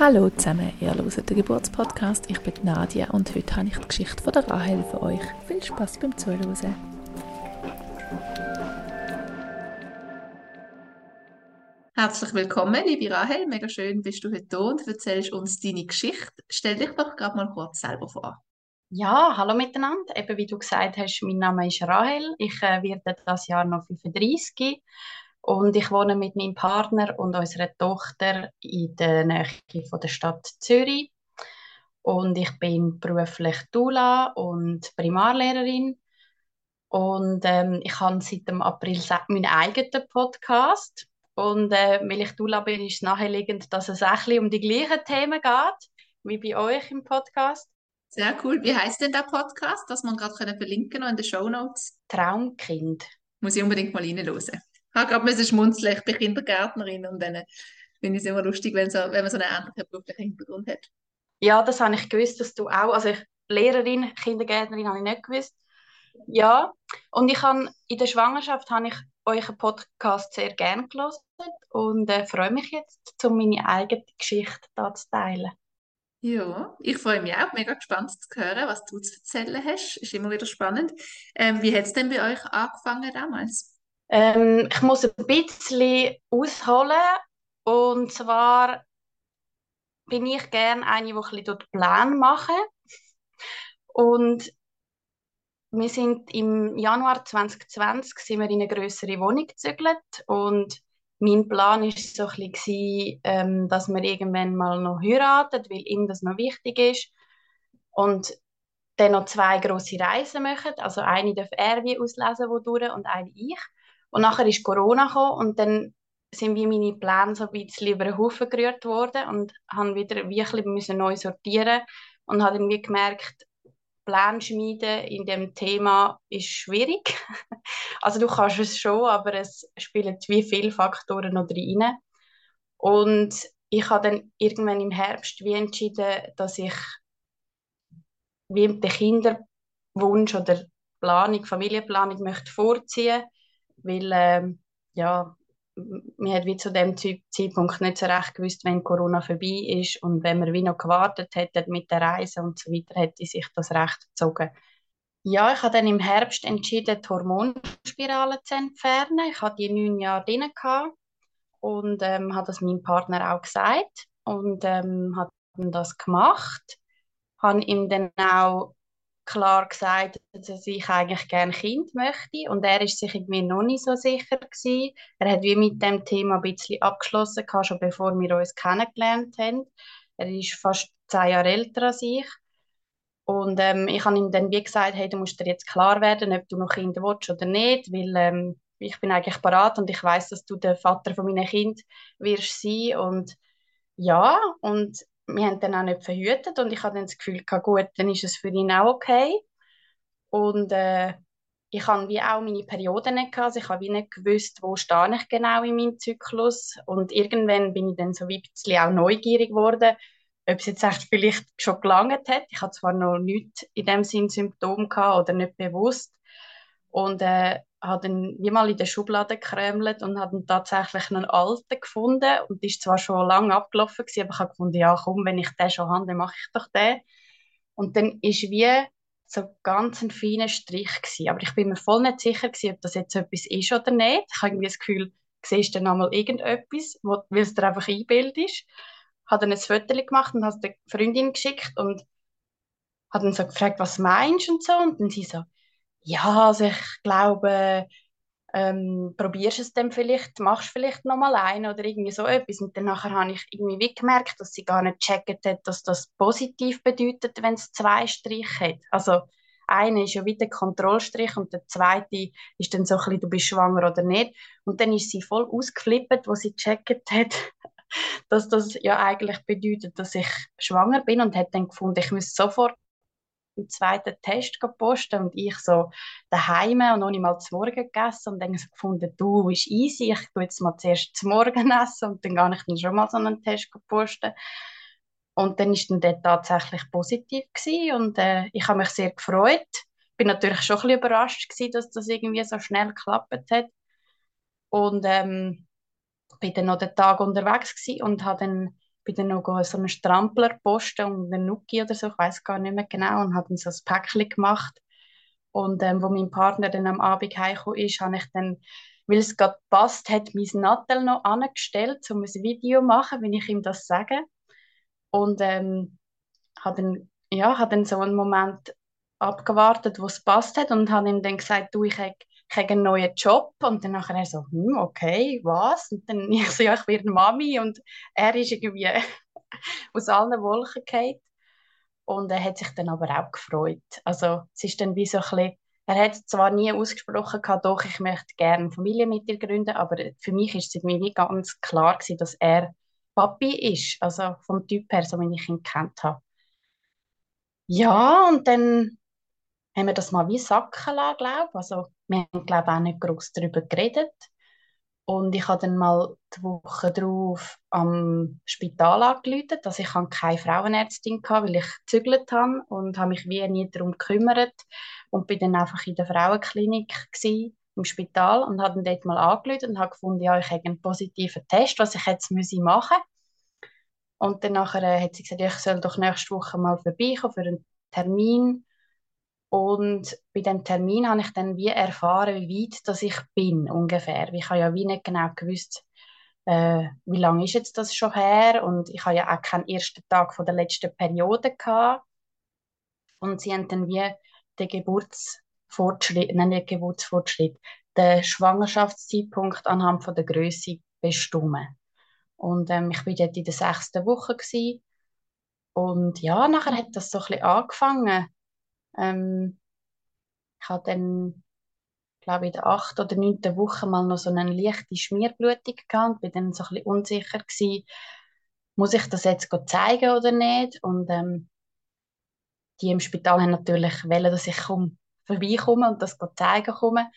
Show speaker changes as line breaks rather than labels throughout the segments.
Hallo zusammen, ihr hört den Geburtspodcast. Ich bin Nadia und heute habe ich die Geschichte von der Rahel für euch. Viel Spaß beim Zuhören. Herzlich willkommen, liebe Rahel. Mega schön, bist du heute da und erzählst uns deine Geschichte. Stell dich doch gerade mal kurz selber vor.
Ja, hallo miteinander. Eben wie du gesagt hast, mein Name ist Rahel. Ich äh, werde das Jahr noch 35 und ich wohne mit meinem Partner und unserer Tochter in der Nähe von der Stadt Zürich. Und ich bin beruflich Dula und Primarlehrerin. Und ähm, ich habe seit dem April meinen eigenen Podcast. Und äh, weil ich Dula bin, ist es naheliegend, dass es auch um die gleichen Themen geht, wie bei euch im Podcast.
Sehr cool. Wie heißt denn der Podcast, dass man gerade verlinken können in den Show Notes?
Traumkind.
Muss ich unbedingt mal reinhören habe gerade schmunzeln. Ich bin Kindergärtnerin und dann finde ich es immer lustig, wenn, so, wenn man so einen ähnlichen beruflichen Hintergrund hat.
Ja, das habe ich gewusst, dass du auch, also ich, Lehrerin, Kindergärtnerin habe ich nicht gewusst. Ja, und ich habe, in der Schwangerschaft habe ich euren Podcast sehr gerne gelesen und äh, freue mich jetzt, um meine eigene Geschichte da zu teilen.
Ja, ich freue mich auch, mega gespannt zu hören, was du zu erzählen hast. Ist immer wieder spannend. Ähm, wie hat es denn bei euch angefangen damals?
Ähm, ich muss ein bisschen ausholen. Und zwar bin ich gerne eine, die ein bisschen dort Plan machen. Und wir sind im Januar 2020 sind wir in eine größere Wohnung gezügelt und mein Plan war so ein bisschen, ähm, dass wir irgendwann mal noch heiraten, weil ihm das noch wichtig ist. Und dann noch zwei große Reisen machen. Also eine darf er wie auslesen, wodurch, und eine ich. Und nachher ist Corona gekommen und dann sind wie meine Pläne so ein bisschen über den Haufen gerührt worden und haben wieder wirklich neu sortieren und habe dann wie gemerkt, Pläne schmieden in dem Thema ist schwierig. also du kannst es schon, aber es spielen wie viele Faktoren noch rein. Und ich habe dann irgendwann im Herbst wie entschieden, dass ich wie den Kinderwunsch oder Planung, Familienplanung möchte vorziehen weil ähm, ja, man hat wie zu dem Zeitpunkt nicht so recht gewusst, wenn Corona vorbei ist und wenn man wie noch gewartet hätte mit der Reise und so weiter, hätte sich das recht gezogen. Ja, ich habe dann im Herbst entschieden, die Hormonspirale zu entfernen. Ich hatte die neun Jahre drin und ähm, habe das meinem Partner auch gesagt und ähm, habe das gemacht. Habe ihm dann auch klar gesagt, dass ich eigentlich gerne Kind möchte und er ist sich irgendwie noch nicht so sicher gewesen. Er hat wie mit dem Thema ein bisschen abgeschlossen, schon bevor wir uns kennengelernt haben. Er ist fast zehn Jahre älter als ich und ähm, ich habe ihm dann wie gesagt, hey, du musst dir jetzt klar werden, ob du noch Kinder willst oder nicht, weil ähm, ich bin eigentlich parat und ich weiß, dass du der Vater von meinen Kind wirst sein und ja und wir haben dann auch nicht verhütet und ich hatte dann das Gefühl, gut, dann ist es für ihn auch okay. Und äh, ich habe wie auch meine Perioden nicht gehabt, also ich habe nicht gewusst, wo stehe ich genau in meinem Zyklus und irgendwann bin ich dann so ein bisschen auch neugierig geworden, ob es jetzt echt vielleicht schon gelangt hat. Ich hatte zwar noch nichts in dem Sinn Symptom gehabt oder nicht bewusst und äh, habe dann wie mal in der Schublade gekremelt und habe tatsächlich einen alten gefunden und ist zwar schon lange abgelaufen gewesen, aber ich habe gefunden, ja komm, wenn ich den schon habe, dann mache ich doch den. Und dann ist wie so ganz ein feiner Strich gewesen. aber ich bin mir voll nicht sicher gewesen, ob das jetzt etwas ist oder nicht. Ich habe irgendwie das Gefühl, siehst du dann einmal irgendetwas, weil es dir einfach einbildest. Habe dann ein Foto gemacht und habe es der Freundin geschickt und habe dann so gefragt, was meinst du und so und dann sie so, ja, also ich glaube, ähm, probierst es dann vielleicht, machst vielleicht noch mal einen oder irgendwie so etwas. Und dann habe ich irgendwie wie gemerkt, dass sie gar nicht gecheckt hat, dass das positiv bedeutet, wenn es zwei Striche hat. Also einer ist ja wieder der Kontrollstrich und der zweite ist dann so ein bisschen, du bist schwanger oder nicht. Und dann ist sie voll ausgeflippt, wo sie gecheckt hat, dass das ja eigentlich bedeutet, dass ich schwanger bin und hat dann gefunden, ich muss sofort einen zweiten Test posten und ich so daheim und noch nicht mal zu Morgen gegessen und dann so gefunden, du, ist easy, ich tue jetzt mal zuerst zum Morgen essen und dann gar nicht dann schon mal so einen Test posten. Und dann ist dann der tatsächlich positiv gewesen und äh, ich habe mich sehr gefreut. Bin natürlich schon ein bisschen überrascht gewesen, dass das irgendwie so schnell geklappt hat. Und ähm, bin dann noch den Tag unterwegs und habe dann bin dann noch so einen Strampler posten und einen Nuki oder so, ich weiß gar nicht mehr genau, und habe dann so ein Päckchen gemacht. Und ähm, wo mein Partner dann am Abend heimgekommen ist, habe ich dann, weil es gerade passt, hat mein Nattel noch angestellt, um ein Video zu machen, wenn ich ihm das sage. Und ähm, habe dann, ja, habe dann so einen Moment abgewartet, wo es passt hat und habe ihm dann gesagt, du, ich habe habe einen neuen Job und dann nachher er so, hm, okay, was? Und dann ich so, ja, ich werde Mami und er ist irgendwie aus allen Wolken gefallen. Und er hat sich dann aber auch gefreut. Also es ist dann wie so ein bisschen, er hat zwar nie ausgesprochen gehabt, doch, ich möchte gerne Familie mit dir gründen, aber für mich ist es irgendwie ganz klar gewesen, dass er Papi ist, also vom Typ her, so wie ich ihn kennt habe. Ja, und dann haben wir das mal wie sacken lassen, glaube ich. Also wir haben, glaube auch nicht groß darüber geredet. Und ich habe dann mal die Woche darauf am Spital angerufen, dass ich keine Frauenärztin hatte, weil ich gezügelt habe und habe mich wie nie darum gekümmert und bin dann einfach in der Frauenklinik im Spital und habe dann dort mal angerufen und habe gefunden, ja, ich habe einen positiven Test, was ich jetzt machen müsse. Und dann nachher hat sie gesagt, ich soll doch nächste Woche mal vorbeikommen für einen Termin. Und bei dem Termin habe ich dann wie erfahren, wie weit dass ich bin ungefähr. Ich habe ja wie nicht genau gewusst, äh, wie lange ist jetzt das schon her und ich habe ja auch keinen ersten Tag von der letzten Periode gehabt. Und sie haben dann wie den Geburtsfortschritt, nein, nicht Geburtsfortschritt, den Schwangerschaftszeitpunkt anhand von der Größe bestimmen. Und ähm, ich war dort in der sechsten Woche gewesen. und ja, nachher hat das so ein bisschen angefangen ähm, ich hatte dann, glaube ich, in der achten oder neunten Woche mal noch so eine leichte Schmierblutung gehabt. Bin dann so ein bisschen unsicher gewesen, muss ich das jetzt zeigen oder nicht? Und ähm, die im Spital haben natürlich wollen, dass ich komm, vorbeikomme und das zeigen komme.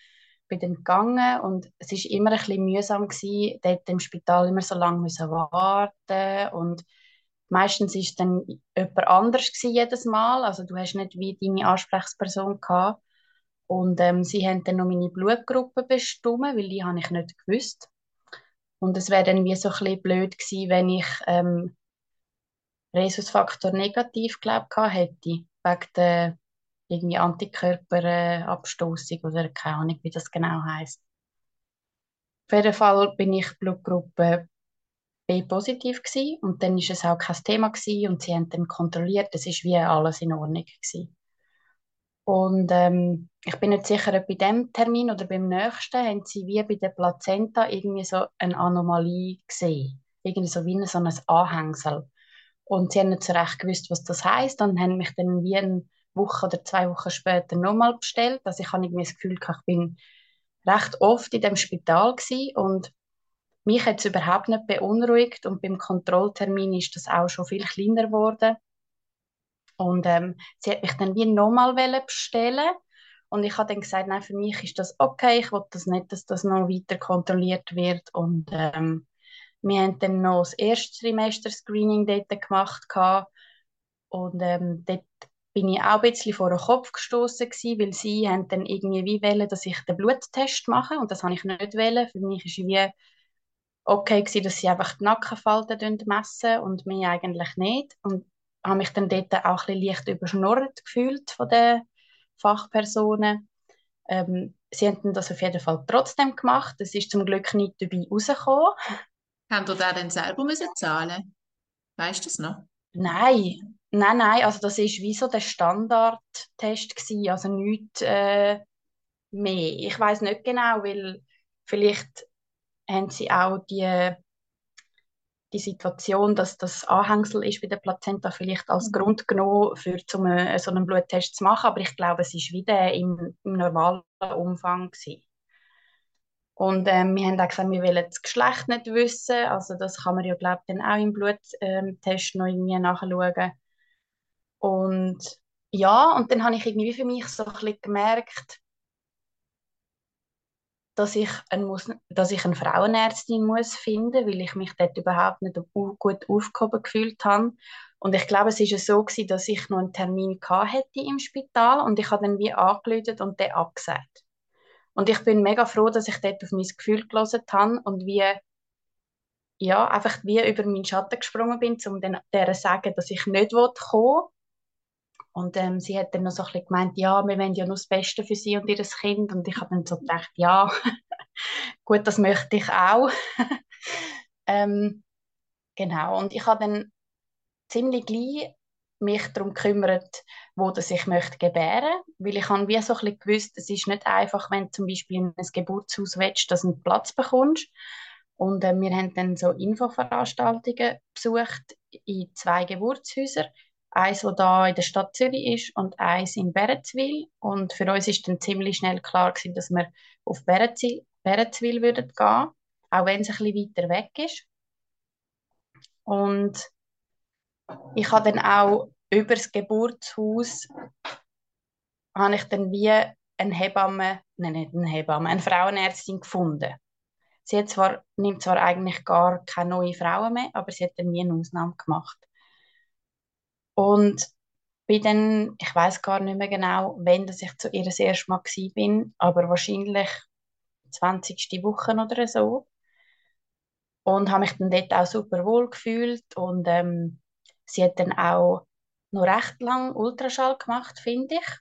Bin dann gegangen und es ist immer ein bisschen mühsam gewesen, dort im Spital immer so lange müssen warten und Meistens ist dann jemand anders jedes Mal. Also du hast nicht wie deine Ansprechperson gehabt. Und ähm, sie haben dann noch meine Blutgruppe bestimmt, weil die habe ich nicht gewusst. Und es wäre dann wie so ein bisschen blöd gewesen, wenn ich ähm, Rhesusfaktor negativ glaubt hätte, wegen der irgendwie Antikörperabstoßung oder keine Ahnung, wie das genau heißt. Auf jeden Fall bin ich Blutgruppe B-positiv gewesen und dann ist es auch kein Thema gewesen und sie haben dann kontrolliert, es ist wie alles in Ordnung gewesen. Und ähm, ich bin nicht sicher, ob bei dem Termin oder beim nächsten haben sie wie bei der Plazenta irgendwie so eine Anomalie gesehen. Irgendwie so wie so ein Anhängsel. Und sie haben nicht so recht gewusst, was das heißt und haben mich dann wie eine Woche oder zwei Wochen später nochmal bestellt. Also ich habe irgendwie das Gefühl, ich bin recht oft in dem Spital gewesen und mich hat es überhaupt nicht beunruhigt und beim Kontrolltermin ist das auch schon viel kleiner geworden. Und ähm, sie hat mich dann wie nochmal bestellen und ich habe dann gesagt, nein, für mich ist das okay, ich will das nicht, dass das noch weiter kontrolliert wird. Und ähm, wir haben dann noch das erste Trimester-Screening dort gemacht. Gehabt. Und ähm, dort bin ich auch ein bisschen vor den Kopf gestoßen weil sie haben dann irgendwie wie wollen, dass ich den Bluttest mache und das habe ich nicht wollen. Für mich ist wie okay gewesen, dass sie einfach die Nackenfalten messen und mir eigentlich nicht. Und habe mich dann dort auch ein bisschen leicht überschnurrt gefühlt von den Fachpersonen. Ähm, sie haben das auf jeden Fall trotzdem gemacht. Es ist zum Glück nicht dabei rausgekommen.
Haben ihr da dann selber müssen zahlen? Weißt du das noch?
Nein, nein, nein. Also das ist wie so der Standardtest gewesen. Also nichts äh, mehr. Ich weiß nicht genau, weil vielleicht haben sie auch die, die Situation, dass das Anhängsel ist bei der Plazenta vielleicht als mhm. Grund genommen, für zum, äh, so einen Bluttest zu machen. Aber ich glaube, es ist wieder im, im normalen Umfang gewesen. Und ähm, wir haben auch gesagt, wir wollen das Geschlecht nicht wissen. Also das kann man ja, glaube ich, dann auch im Bluttest ähm, noch irgendwie nachschauen. Und ja, und dann habe ich irgendwie für mich so ein bisschen gemerkt, dass ich, ein, muss, dass ich eine Frauenärztin muss finden, weil ich mich dort überhaupt nicht gut aufgehoben gefühlt habe. Und ich glaube, es war so gewesen, dass ich noch einen Termin hätte im Spital und ich habe dann wie angerufen und der abgesagt. Und ich bin mega froh, dass ich dort auf mein Gefühl gelesen habe und wie, ja, einfach wie über meinen Schatten gesprungen bin, um dann zu sagen, dass ich nicht kommen will. Und ähm, sie hat dann noch so ein bisschen gemeint, ja, wir wollen ja nur das Beste für sie und ihr Kind. Und ich habe dann so gedacht, ja, gut, das möchte ich auch. ähm, genau, und ich habe dann ziemlich gleich mich darum gekümmert, wo das ich möchte gebären, weil ich habe wie so ein bisschen gewusst, es ist nicht einfach, wenn du zum Beispiel in ein Geburtshaus willst, dass du einen Platz bekommst. Und äh, wir haben dann so Infoveranstaltungen besucht in zwei Geburtshäusern. Eins, das da in der Stadt Zürich ist und eins in Beretzwil. Und für uns ist dann ziemlich schnell klar gewesen, dass wir auf Beretzwil, Beretzwil würden gehen, auch wenn es ein bisschen weiter weg ist. Und ich habe dann auch über das Geburtshaus habe ich dann wie eine Hebamme, nein, nicht eine Hebamme, eine Frauenärztin gefunden. Sie hat zwar, nimmt zwar eigentlich gar keine neuen Frauen mehr, aber sie hat dann nie eine Ausnahme gemacht. Und bin dann, ich weiß gar nicht mehr genau, wann dass ich zu ihr das erste Mal bin, aber wahrscheinlich 20. Woche oder so. Und habe mich dann dort auch super wohl gefühlt und ähm, sie hat dann auch noch recht lang Ultraschall gemacht, finde ich.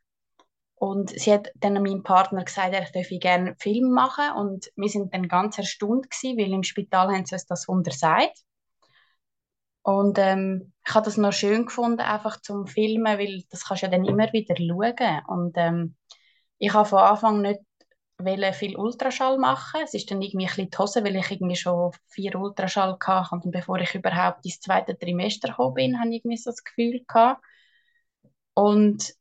Und sie hat dann meinem Partner gesagt, er dürfe gerne Film machen. Und wir sind dann ganz erstaunt gewesen, weil im Spital haben sie uns das untersagt. Und ähm, ich habe das noch schön gefunden, einfach zum Filmen, weil das kannst du ja dann immer wieder schauen. Und ähm, ich habe von Anfang nicht viel Ultraschall machen. Es ist dann irgendwie ein bisschen die Hose, weil ich irgendwie schon vier Ultraschall hatte. Und bevor ich überhaupt ins zweite Trimester gekommen bin, habe ich irgendwie so das Gefühl gehabt. Und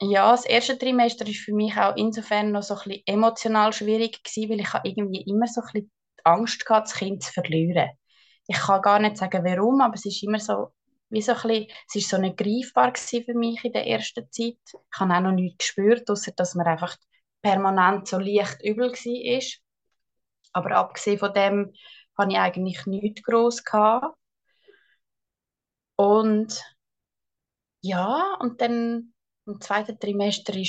ja, das erste Trimester ist für mich auch insofern noch so ein bisschen emotional schwierig gewesen, weil ich irgendwie immer so ein bisschen Angst hatte, das Kind zu verlieren. Ich kann gar nicht sagen, warum, aber es ist immer so, wie so ein bisschen, es ist so nicht greifbar für mich in der ersten Zeit. Ich habe auch noch nichts gespürt, außer dass man einfach permanent so leicht übel war. Aber abgesehen von dem hatte ich eigentlich nichts gross. Gehabt. Und ja, und dann im zweiten Trimester war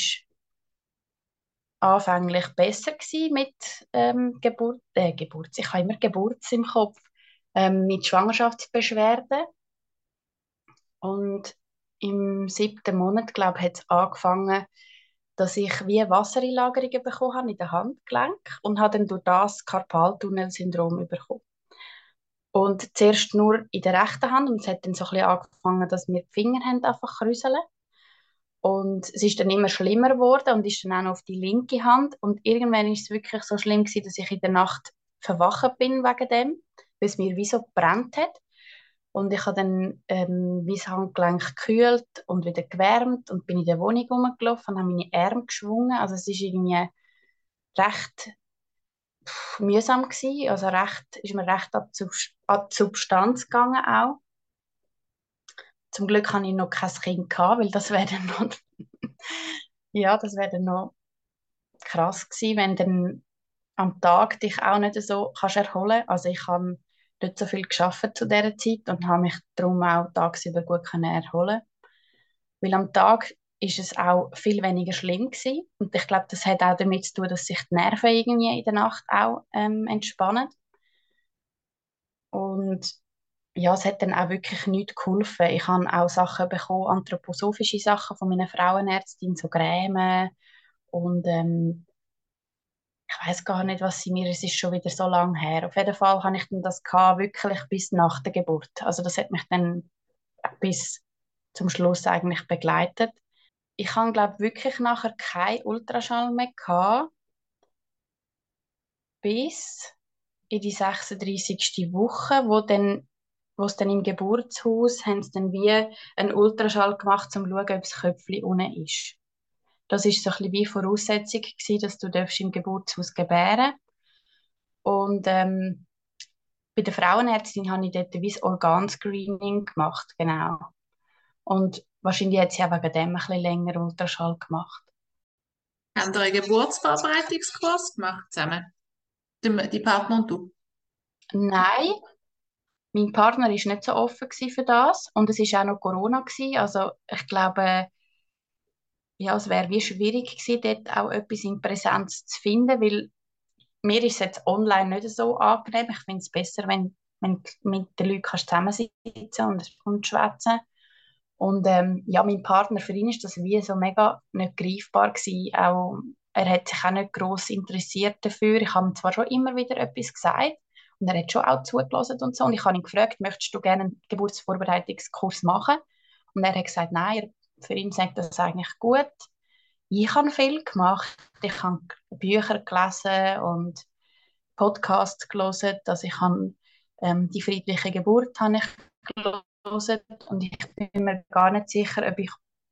anfänglich besser mit ähm, Geburt, äh, Geburt, ich habe immer Geburt im Kopf, ähm, mit Schwangerschaftsbeschwerden. Und im siebten Monat, glaube ich, hat es angefangen, dass ich wie Wassereinlagerungen bekommen habe in den Handgelenk und habe dann durch das Karpaltunnelsyndrom bekommen. Und zuerst nur in der rechten Hand und es hat dann so ein bisschen angefangen, dass mir die Finger einfach krüseln. Und es ist dann immer schlimmer geworden und ist dann auch noch auf die linke Hand. Und irgendwann ist es wirklich so schlimm gewesen, dass ich in der Nacht verwacht bin wegen dem, weil es mir wie so gebrannt hat. Und ich habe dann ähm, mein Handgelenk gekühlt und wieder gewärmt und bin in der Wohnung rumgelaufen und habe meine Arme geschwungen. Also es ist irgendwie recht pff, mühsam gewesen. Also recht, ist mir recht an die Substanz gegangen auch. Zum Glück hatte ich noch kein Kind gehabt, weil das wäre dann noch ja, das wäre dann noch krass gewesen, wenn dann am Tag dich auch nicht so kannst erholen. Also ich habe nicht so viel geschafft zu dieser Zeit und habe mich darum auch tagsüber gut erholen Weil am Tag ist es auch viel weniger schlimm gewesen. Und ich glaube, das hat auch damit zu tun, dass sich die Nerven irgendwie in der Nacht auch ähm, entspannen. Und ja, es hat dann auch wirklich nichts geholfen. Ich habe auch Sachen bekommen, anthroposophische Sachen von meiner Frauenärztin, so Creme und ähm, ich weiß gar nicht, was sie mir, es ist schon wieder so lange her. Auf jeden Fall habe ich dann das gehabt, wirklich bis nach der Geburt. Also das hat mich dann bis zum Schluss eigentlich begleitet. Ich habe, glaube wirklich nachher kein Ultraschall mehr gehabt, bis in die 36. Woche, wo dann wo es dann im Geburtshaus haben sie dann wie einen Ultraschall gemacht, um zu schauen, ob das Köpfchen unten ist. Das ist so ein bisschen wie Voraussetzung gewesen, dass du im Geburtshaus gebären Und ähm, bei der Frauenärztin habe ich dort wie das Organscreening gemacht, genau. Und wahrscheinlich hat sie auch wegen dem ein bisschen länger Ultraschall gemacht.
Haben ihr einen Geburtsvorbereitungskurs gemacht zusammen? Die, die Partner und du?
Nein, mein Partner war nicht so offen für das und es war auch noch Corona gewesen. Also ich glaube, ja, es wäre wie schwierig gewesen, dort auch etwas in Präsenz zu finden, weil mir ist es jetzt online nicht so angenehm. Ich finde es besser, wenn, wenn du mit den Leuten kannst zusammensitzen und, und schwätzen und ähm, ja, mein Partner, für ihn ist das wie so mega nicht greifbar gewesen. Auch, er hat sich auch nicht gross interessiert dafür. Ich habe ihm zwar schon immer wieder etwas gesagt und er hat schon auch zugelassen und so. Und ich habe ihn gefragt, möchtest du gerne einen Geburtsvorbereitungskurs machen? Und er hat gesagt, nein, für ihn sagt das eigentlich gut. Ich habe viel gemacht. Ich habe Bücher gelesen und Podcasts gelesen. Also ich habe ähm, die friedliche Geburt habe ich gelesen und ich bin mir gar nicht sicher, ob ich,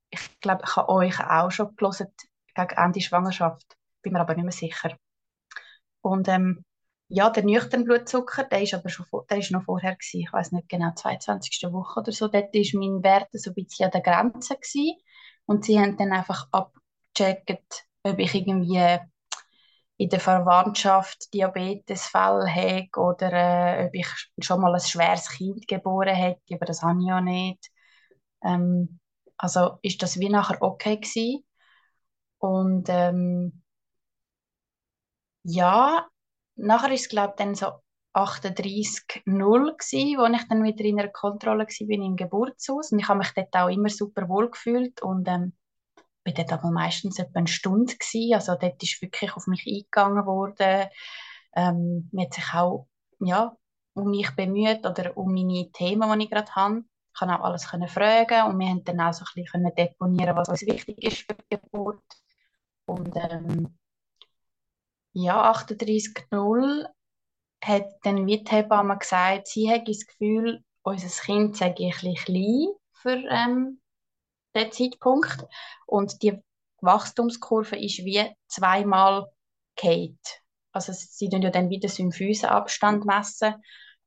ich glaube, ich habe euch auch schon gelesen gegen Ende Schwangerschaft, bin mir aber nicht mehr sicher. Und ähm, ja, der nüchterne Blutzucker, der ist aber schon der ist noch vorher gewesen. Ich weiß nicht genau, 22. Woche oder so. Dort ist mein Wert so ein bisschen an der Grenze gewesen. Und sie haben dann einfach abgecheckt, ob ich irgendwie in der Verwandtschaft Diabetesfälle habe oder äh, ob ich schon mal ein schweres Kind geboren hätte, aber das habe ich ja nicht. Ähm, also ist das wie nachher okay gewesen. Und ähm, ja, nachher ist es glaube ich dann so 38,0 gewesen, wo ich dann wieder in einer Kontrolle war im Geburtshaus und ich habe mich dort auch immer super wohl gefühlt und ähm, bin dort aber meistens etwa eine Stunde gewesen. Also dort ist wirklich auf mich eingegangen worden. Ähm, mir hat sich auch ja, um mich bemüht oder um meine Themen, die ich gerade habe. Ich konnte auch alles können fragen und wir haben dann auch so ein bisschen deponieren, was uns wichtig ist für die Geburt. Und ähm, ja, 38.0 hat dann wie die Hebamme gesagt, sie hat das Gefühl, unser Kind sei ein bisschen klein für ähm, den Zeitpunkt. Und die Wachstumskurve ist wie zweimal geht. Also sie tun ja dann wieder Symphysenabstand messen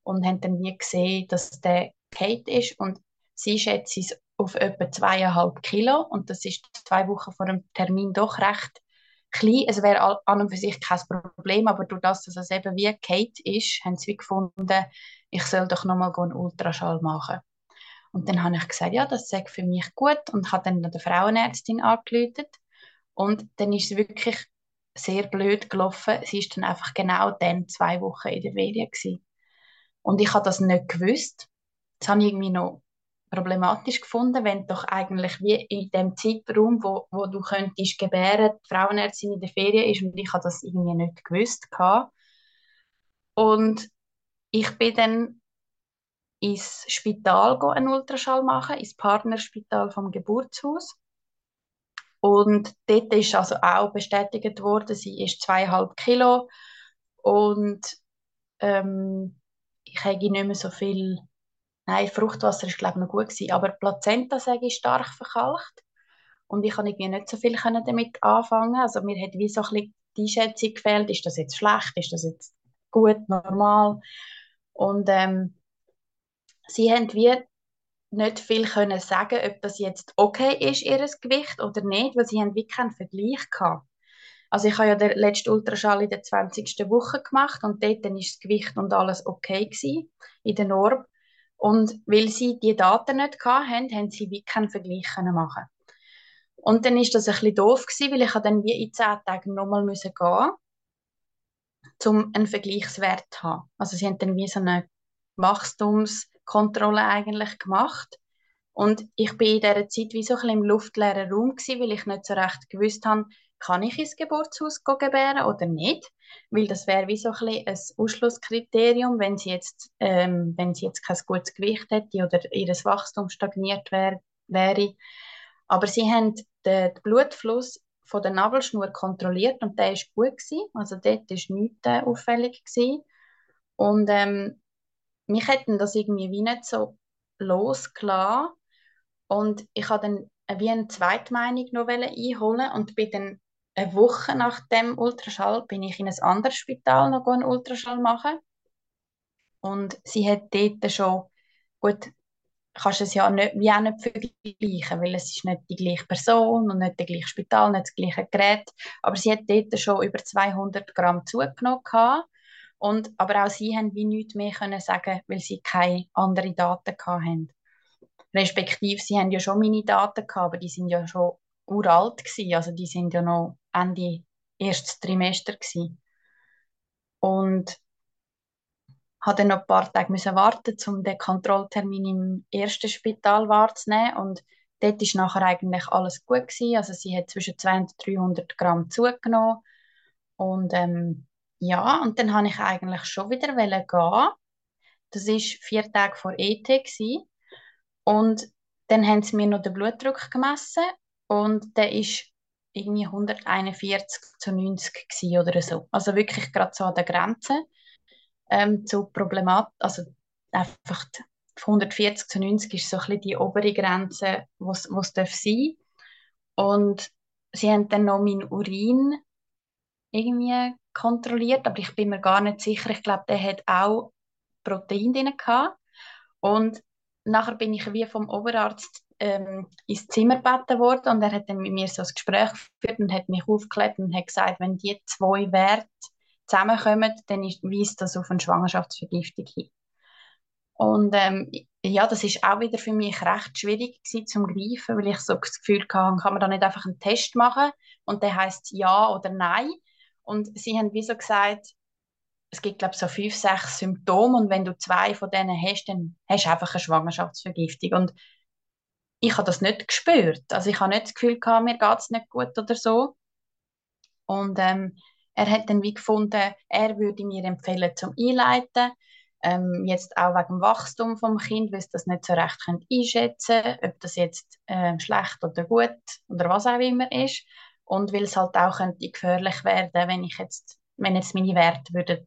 und haben dann wie gesehen, dass der Kate ist und sie schätzt es auf etwa zweieinhalb Kilo und das ist zwei Wochen vor dem Termin doch recht klein. Es wäre an und für sich kein Problem, aber durch das, dass es eben wie Kate ist, haben sie gefunden, ich soll doch nochmal einen Ultraschall machen. Und dann habe ich gesagt, ja, das sei für mich gut und habe dann der Frauenärztin angelötet und dann ist es wirklich sehr blöd gelaufen. Sie ist dann einfach genau dann zwei Wochen in der Ferien. Und ich habe das nicht gewusst. Das habe ich irgendwie noch problematisch gefunden, wenn doch eigentlich wie in dem Zeitraum, wo, wo du könntest gebären, die Frauenärztin in der Ferien ist und ich habe das irgendwie nicht gewusst gehabt. Und ich bin dann ins Spital einen Ultraschall machen, ins Partnerspital vom Geburtshaus. Und dort ist also auch bestätigt worden, sie ist zweieinhalb Kilo und ähm, ich habe nicht mehr so viel, nein, Fruchtwasser ist glaube ich noch gut gewesen, aber Plazenta sage ich stark verkalkt und ich konnte irgendwie nicht so viel damit anfangen. Also mir hat wie so ein bisschen die Einschätzung gefehlt, ist das jetzt schlecht, ist das jetzt gut, normal und ähm, sie haben wie nicht viel können sagen, ob das jetzt okay ist, ihr Gewicht oder nicht, weil sie haben wie keinen Vergleich gehabt. Also ich habe ja den letzten Ultraschall in der 20. Woche gemacht und dort ist das Gewicht und alles okay gewesen, in der Norm. Und weil sie die Daten nicht hatten, haben sie wie keinen Vergleich machen Und dann ist das ein bisschen doof weil ich dann wie in 10 Tagen nochmal gehen um einen Vergleichswert zu haben. Also sie haben dann wie so eine Wachstums- Kontrolle eigentlich gemacht. Und ich bin in dieser Zeit wie so ein bisschen im luftleeren Raum weil ich nicht so recht gewusst habe, kann ich ins Geburtshaus gebären oder nicht? Weil das wäre wie so ein, ein Ausschlusskriterium, wenn sie jetzt, ähm, wenn sie jetzt kein gutes Gewicht hätte oder ihr Wachstum stagniert wär, wäre. Aber sie haben den, Blutfluss von der Nabelschnur kontrolliert und der ist gut gewesen. Also dort ist nichts äh, auffällig gewesen. Und ähm, mich hätten das irgendwie wie nicht so losgelassen. Und ich habe dann wie eine Zweitmeinung noch einholen und bin dann eine Woche nach dem Ultraschall bin ich in ein anderes Spital noch einen Ultraschall machen. Und sie hat dort schon, gut, kannst es ja nicht, wie auch nicht vergleichen, weil es ist nicht die gleiche Person und nicht das gleiche Spital, nicht das gleiche Gerät. Aber sie hat dort schon über 200 Gramm zugenommen gehabt. Und, aber auch sie haben wie nichts mehr können sagen, weil sie keine anderen Daten hatten. Respektive, sie haben ja schon meine Daten gehabt, aber die sind ja schon uralt gewesen. Also die sind ja noch Ende erstes Trimester gewesen. Und hatte noch ein paar Tage müssen warten, um den Kontrolltermin im ersten Spital wahrzunehmen. Und dort ist nachher eigentlich alles gut gewesen. Also sie hat zwischen 200 und 300 Gramm zugenommen. Und ähm, ja, und dann habe ich eigentlich schon wieder gehen. Das ist vier Tage vor ET gewesen. Und dann haben sie mir noch den Blutdruck gemessen und der ist irgendwie 141 zu 90 oder so. Also wirklich gerade so an der Grenze ähm, zu Problemat, also einfach 140 zu 90 ist so ein bisschen die obere Grenze, was es darf sein. Und sie haben dann noch meinen Urin irgendwie kontrolliert, aber ich bin mir gar nicht sicher. Ich glaube, der hat auch Protein drin gehabt. Und nachher bin ich wie vom Oberarzt ähm, ins Zimmer gebeten worden und er hat dann mit mir so ein Gespräch geführt und hat mich aufgeklärt und hat gesagt, wenn die zwei Werte zusammenkommen, dann ist, weist das auf eine Schwangerschaftsvergiftung hin. Und ähm, ja, das ist auch wieder für mich recht schwierig gewesen, zum greifen, weil ich so das Gefühl hatte, kann man da nicht einfach einen Test machen und der heißt ja oder nein. Und sie haben wie so gesagt, es gibt glaube ich so fünf, sechs Symptome und wenn du zwei von denen hast, dann hast du einfach eine Schwangerschaftsvergiftung. Und ich habe das nicht gespürt. Also ich habe nicht das Gefühl gehabt, mir geht es nicht gut oder so. Und ähm, er hat dann wie gefunden, er würde mir empfehlen zum Einleiten. Ähm, jetzt auch wegen dem Wachstum vom Kind, weil sie das nicht so recht einschätzen können, ob das jetzt äh, schlecht oder gut oder was auch immer ist. Und weil es halt auch könnte gefährlich werden, wenn ich jetzt, wenn jetzt meine Werte würden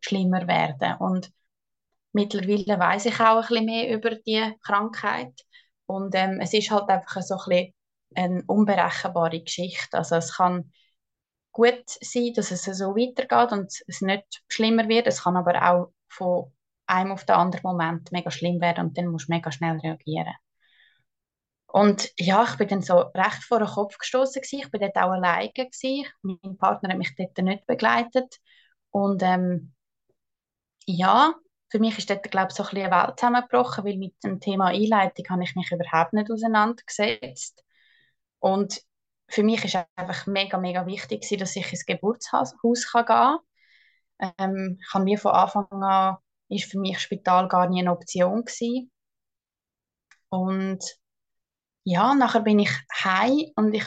schlimmer werden. Und mittlerweile weiß ich auch ein bisschen mehr über die Krankheit. Und ähm, es ist halt einfach so ein bisschen eine unberechenbare Geschichte. Also es kann gut sein, dass es so weitergeht und es nicht schlimmer wird. Es kann aber auch von einem auf den anderen Moment mega schlimm werden und dann musst du mega schnell reagieren. Und ja, ich bin dann so recht vor den Kopf gestoßen Ich bin dort auch alleine gewesen. Mein Partner hat mich dort nicht begleitet. Und ähm, ja, für mich ist dort, glaube ich, so ein bisschen eine Welt zusammengebrochen, weil mit dem Thema Einleitung habe ich mich überhaupt nicht auseinandergesetzt. Und für mich ist einfach mega, mega wichtig, dass ich ins Geburtshaus gehen kann. Ähm, ich habe mir von Anfang an, ist für mich Spital gar nie eine Option gewesen. Und ja, nachher bin ich heim und ich,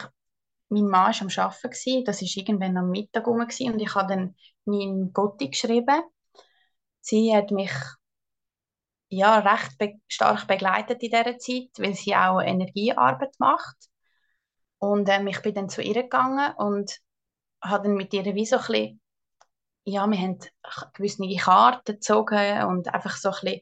mein Mann war am Arbeiten, gewesen. das war irgendwann am Mittag rum und ich habe dann meinen Gotti geschrieben sie hat mich ja, recht be stark begleitet in dieser Zeit, weil sie auch Energiearbeit macht. Und ähm, ich bin dann zu ihr gegangen und habe dann mit ihr wie so ein bisschen, ja, wir haben gewisse Karten gezogen und einfach so ein bisschen,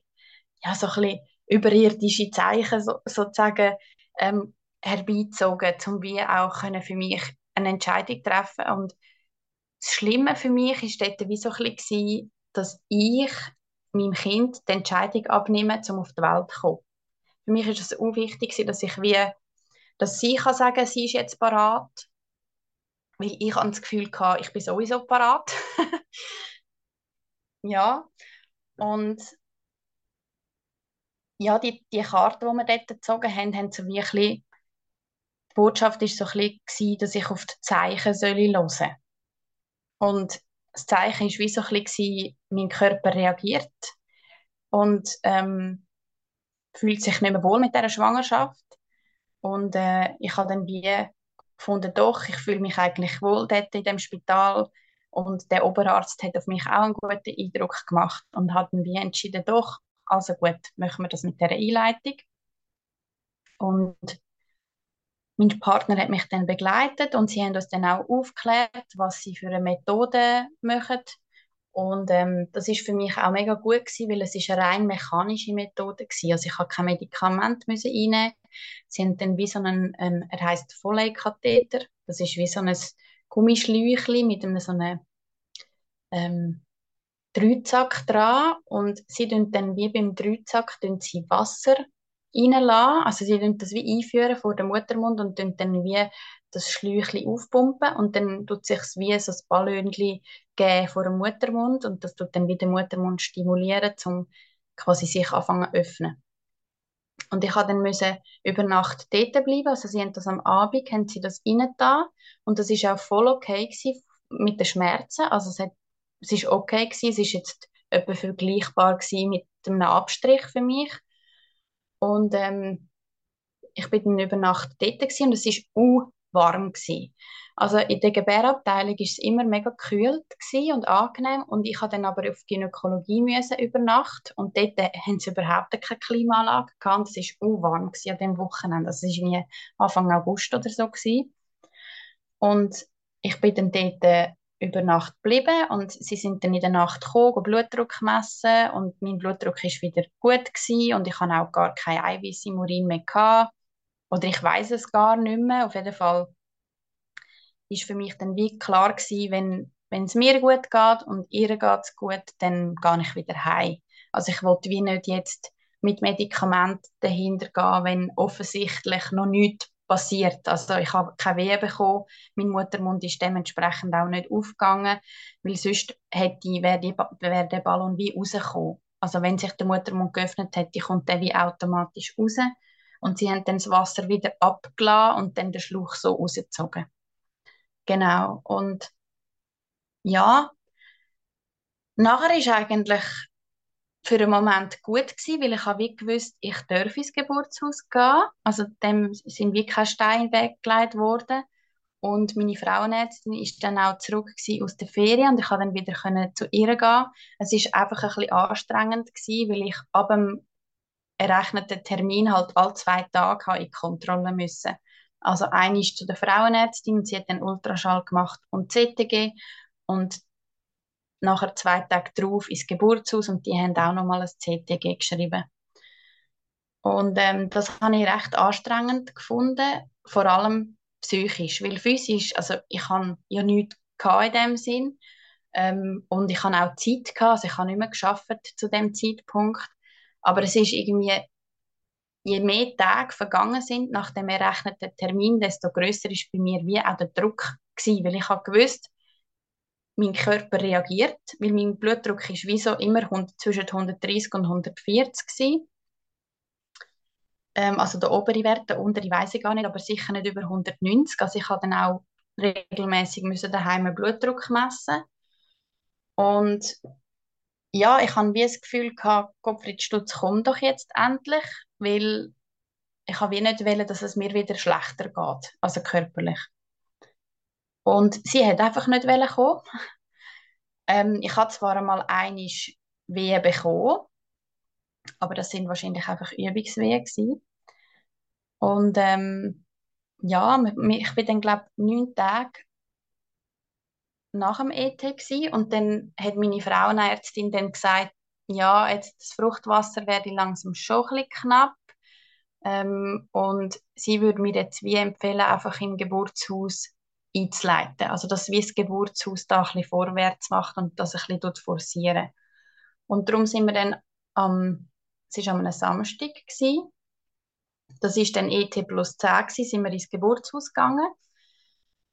ja, so ein überirdische Zeichen so, sozusagen ähm, herbeizogen, um wie auch können für mich eine Entscheidung treffen und das Schlimme für mich ist dort wie so ein bisschen dass ich meinem Kind die Entscheidung abnehme, um auf die Welt zu kommen. Für mich ist es unwichtig, dass ich wie, dass sie kann sagen, sie ist jetzt parat, weil ich das Gefühl hatte, ich bin sowieso parat. ja, und ja, die, die Karte, die wir dort gezogen haben, haben so wie ein bisschen, die Botschaft war so ein bisschen, dass ich auf die Zeichen hören soll. Und das Zeichen war wie so ein bisschen, mein Körper reagiert und ähm, fühlt sich nicht mehr wohl mit dieser Schwangerschaft. Und äh, ich habe dann wie gefunden, doch, ich fühle mich eigentlich wohl dort in dem Spital. Und der Oberarzt hat auf mich auch einen guten Eindruck gemacht und hat dann wie entschieden, doch, also gut, machen wir das mit der Einleitung. Und mein Partner hat mich dann begleitet und sie haben uns dann auch aufgeklärt, was sie für eine Methode machen. Und ähm, das ist für mich auch mega gut gewesen, weil es ist eine rein mechanische Methode gewesen. Also ich habe kein Medikament müssen reinnehmen. Sie haben dann wie so einen, ähm, er heißt Foley-Katheter. Das ist wie so ein Gummischläuchchen mit einem so einem ähm, Dreizack dran und sie tun dann wie beim Dreizack sie Wasser reinlassen. Also sie tun das wie einführen vor dem Muttermund und tun dann wie das Schläuchchen aufpumpen und dann tut sich wie so ein Ballönchen geben vor dem Muttermund und das tut dann wieder den Muttermund stimulieren, um quasi sich anfangen zu öffnen. Und ich musste dann müssen über Nacht dort bleiben. Also sie haben das am Abend, haben sie das reingetan. Und das ist auch voll okay gewesen mit den Schmerzen. Also es, hat, es ist okay gewesen. Es ist jetzt etwa vergleichbar gewesen mit einem Abstrich für mich. Und ähm, ich bin dann über Nacht dort und es ist uh, warm gewesen. Also in der Gebärabteilung ist es immer mega kühl und angenehm und ich habe dann aber auf Gynäkologie müssen über Nacht und dort haben sie überhaupt keine Klimaanlage gehabt. Es ist uh, warm an dem Wochenende. Also es war Anfang August oder so gewesen. Und ich bin dann dort äh, über Nacht geblieben und sie sind dann in der Nacht gekommen, Blutdruck messen und mein Blutdruck ist wieder gut gewesen und ich habe auch gar kein Eiweiß im Urin mehr gehabt. Oder ich weiß es gar nicht mehr. Auf jeden Fall ist für mich dann wie klar gewesen, wenn wenn es mir gut geht und ihr geht es gut, dann gehe ich wieder heim. Also ich wollte wie nicht jetzt mit Medikamenten dahinter gehen, wenn offensichtlich noch nichts passiert. Also ich habe keine Wehe bekommen, mein Muttermund ist dementsprechend auch nicht aufgegangen, weil sonst hätte, wäre, die, wäre der Ballon wie rausgekommen. Also wenn sich der Muttermund geöffnet hätte, kommt der wie automatisch raus und sie haben dann das Wasser wieder abgelassen und dann den Schluch so rausgezogen. Genau. Und ja, nachher ist eigentlich für einen Moment gut gewesen, weil ich habe wie gewusst, ich darf ins Geburtshaus gehen. Also dem sind wie keine Steine weggelegt worden. Und meine Frauenärztin ist dann auch zurück aus der Ferien und ich konnte dann wieder zu ihr gehen. Es ist einfach ein bisschen anstrengend gewesen, weil ich ab dem errechneten Termin halt alle zwei Tage in Kontrolle müssen. Also eine ist zu der Frauenärztin, sie hat dann Ultraschall gemacht und CTG und nachher zwei Tage drauf ins Geburtshaus und die haben auch nochmal ein CTG geschrieben. Und ähm, das habe ich recht anstrengend gefunden, vor allem psychisch, weil physisch, also ich habe ja nichts in dem Sinn ähm, und ich habe auch Zeit gehabt, also ich habe nicht mehr geschafft zu dem Zeitpunkt, aber es ist irgendwie je mehr Tage vergangen sind nach dem errechneten Termin, desto größer ist bei mir wie auch der Druck gewesen, weil ich habe gewusst, mein Körper reagiert, weil mein Blutdruck ist wie so immer zwischen 130 und 140 gewesen. Ähm, also der obere Wert, der untere weiß ich gar nicht, aber sicher nicht über 190. Also ich habe dann auch regelmäßig müssen daheim Blutdruck messen und ja, ich habe wie das Gefühl gehabt, Gottfried Stutz, komm doch jetzt endlich, weil ich habe wie nicht wollen, dass es mir wieder schlechter geht, also körperlich. Und sie hat einfach nicht kommen. Ähm, ich habe zwar einmal einig Wehen bekommen, aber das sind wahrscheinlich einfach Übungswehen. Und ähm, ja, ich bin dann glaube neun Tage nach dem ET gewesen. und dann hat meine Frauenärztin dann gesagt, ja, jetzt das Fruchtwasser werde langsam schon ein knapp ähm, und sie würde mir jetzt wie empfehlen, einfach im Geburtshaus einzuleiten. Also, dass wie das Geburtshaus da ein bisschen vorwärts macht und das ein bisschen forcieren. Und darum sind wir dann am, es war am Samstag, gewesen. das ist dann ET plus 10 gewesen, sind wir ins Geburtshaus gegangen.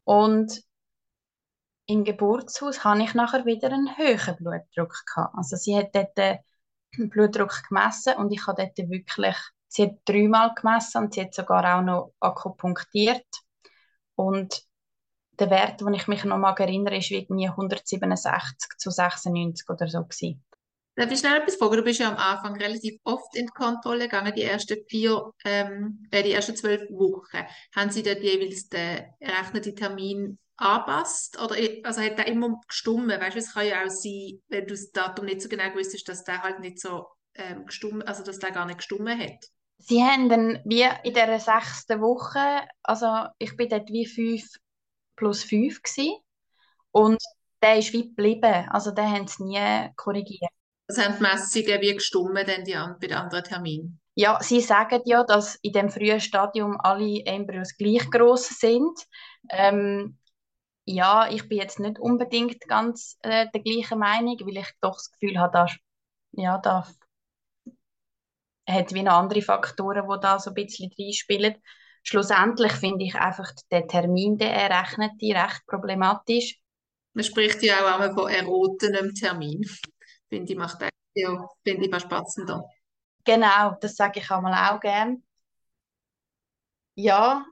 Und im Geburtshaus hatte ich nachher wieder einen höheren Blutdruck gehabt. Also sie hat dort den Blutdruck gemessen und ich habe dort wirklich, sie hat dreimal gemessen und sie hat sogar auch noch akupunktiert. Und der Wert, den ich mich noch mal erinnere, ist irgendwie 167 zu 96 oder so gewesen.
Darf ich schnell etwas fragen? Du bist ja am Anfang relativ oft in die Kontrolle gegangen, die ersten vier, ähm, äh, die ersten zwölf Wochen. Haben Sie dort jeweils den errechneten Termin anpasst? Oder also hat der immer gestummt? Weißt du, es kann ja auch sein, wenn du das Datum nicht so genau wusstest, dass der halt nicht so ähm, gestummt, also dass der gar nicht gestummt hat.
Sie haben dann wie in der sechsten Woche, also ich bin dort wie fünf plus fünf gewesen, und der ist wie geblieben, also den haben sie nie korrigiert.
Also haben die Messungen wie gestummt dann die, bei den anderen Terminen?
Ja, sie sagen ja, dass in dem frühen Stadium alle Embryos gleich groß sind. Ähm, ja, ich bin jetzt nicht unbedingt ganz äh, der gleichen Meinung, weil ich doch das Gefühl habe, dass, ja, da hat wie noch andere Faktoren, die da so ein bisschen reinspielen. Schlussendlich finde ich einfach den Termin, den errechnete, recht problematisch.
Man spricht ja auch einmal von errotenem Termin. Finde ich, macht ja, finde ich was passender.
Genau, das sage ich einmal auch gern. Ja,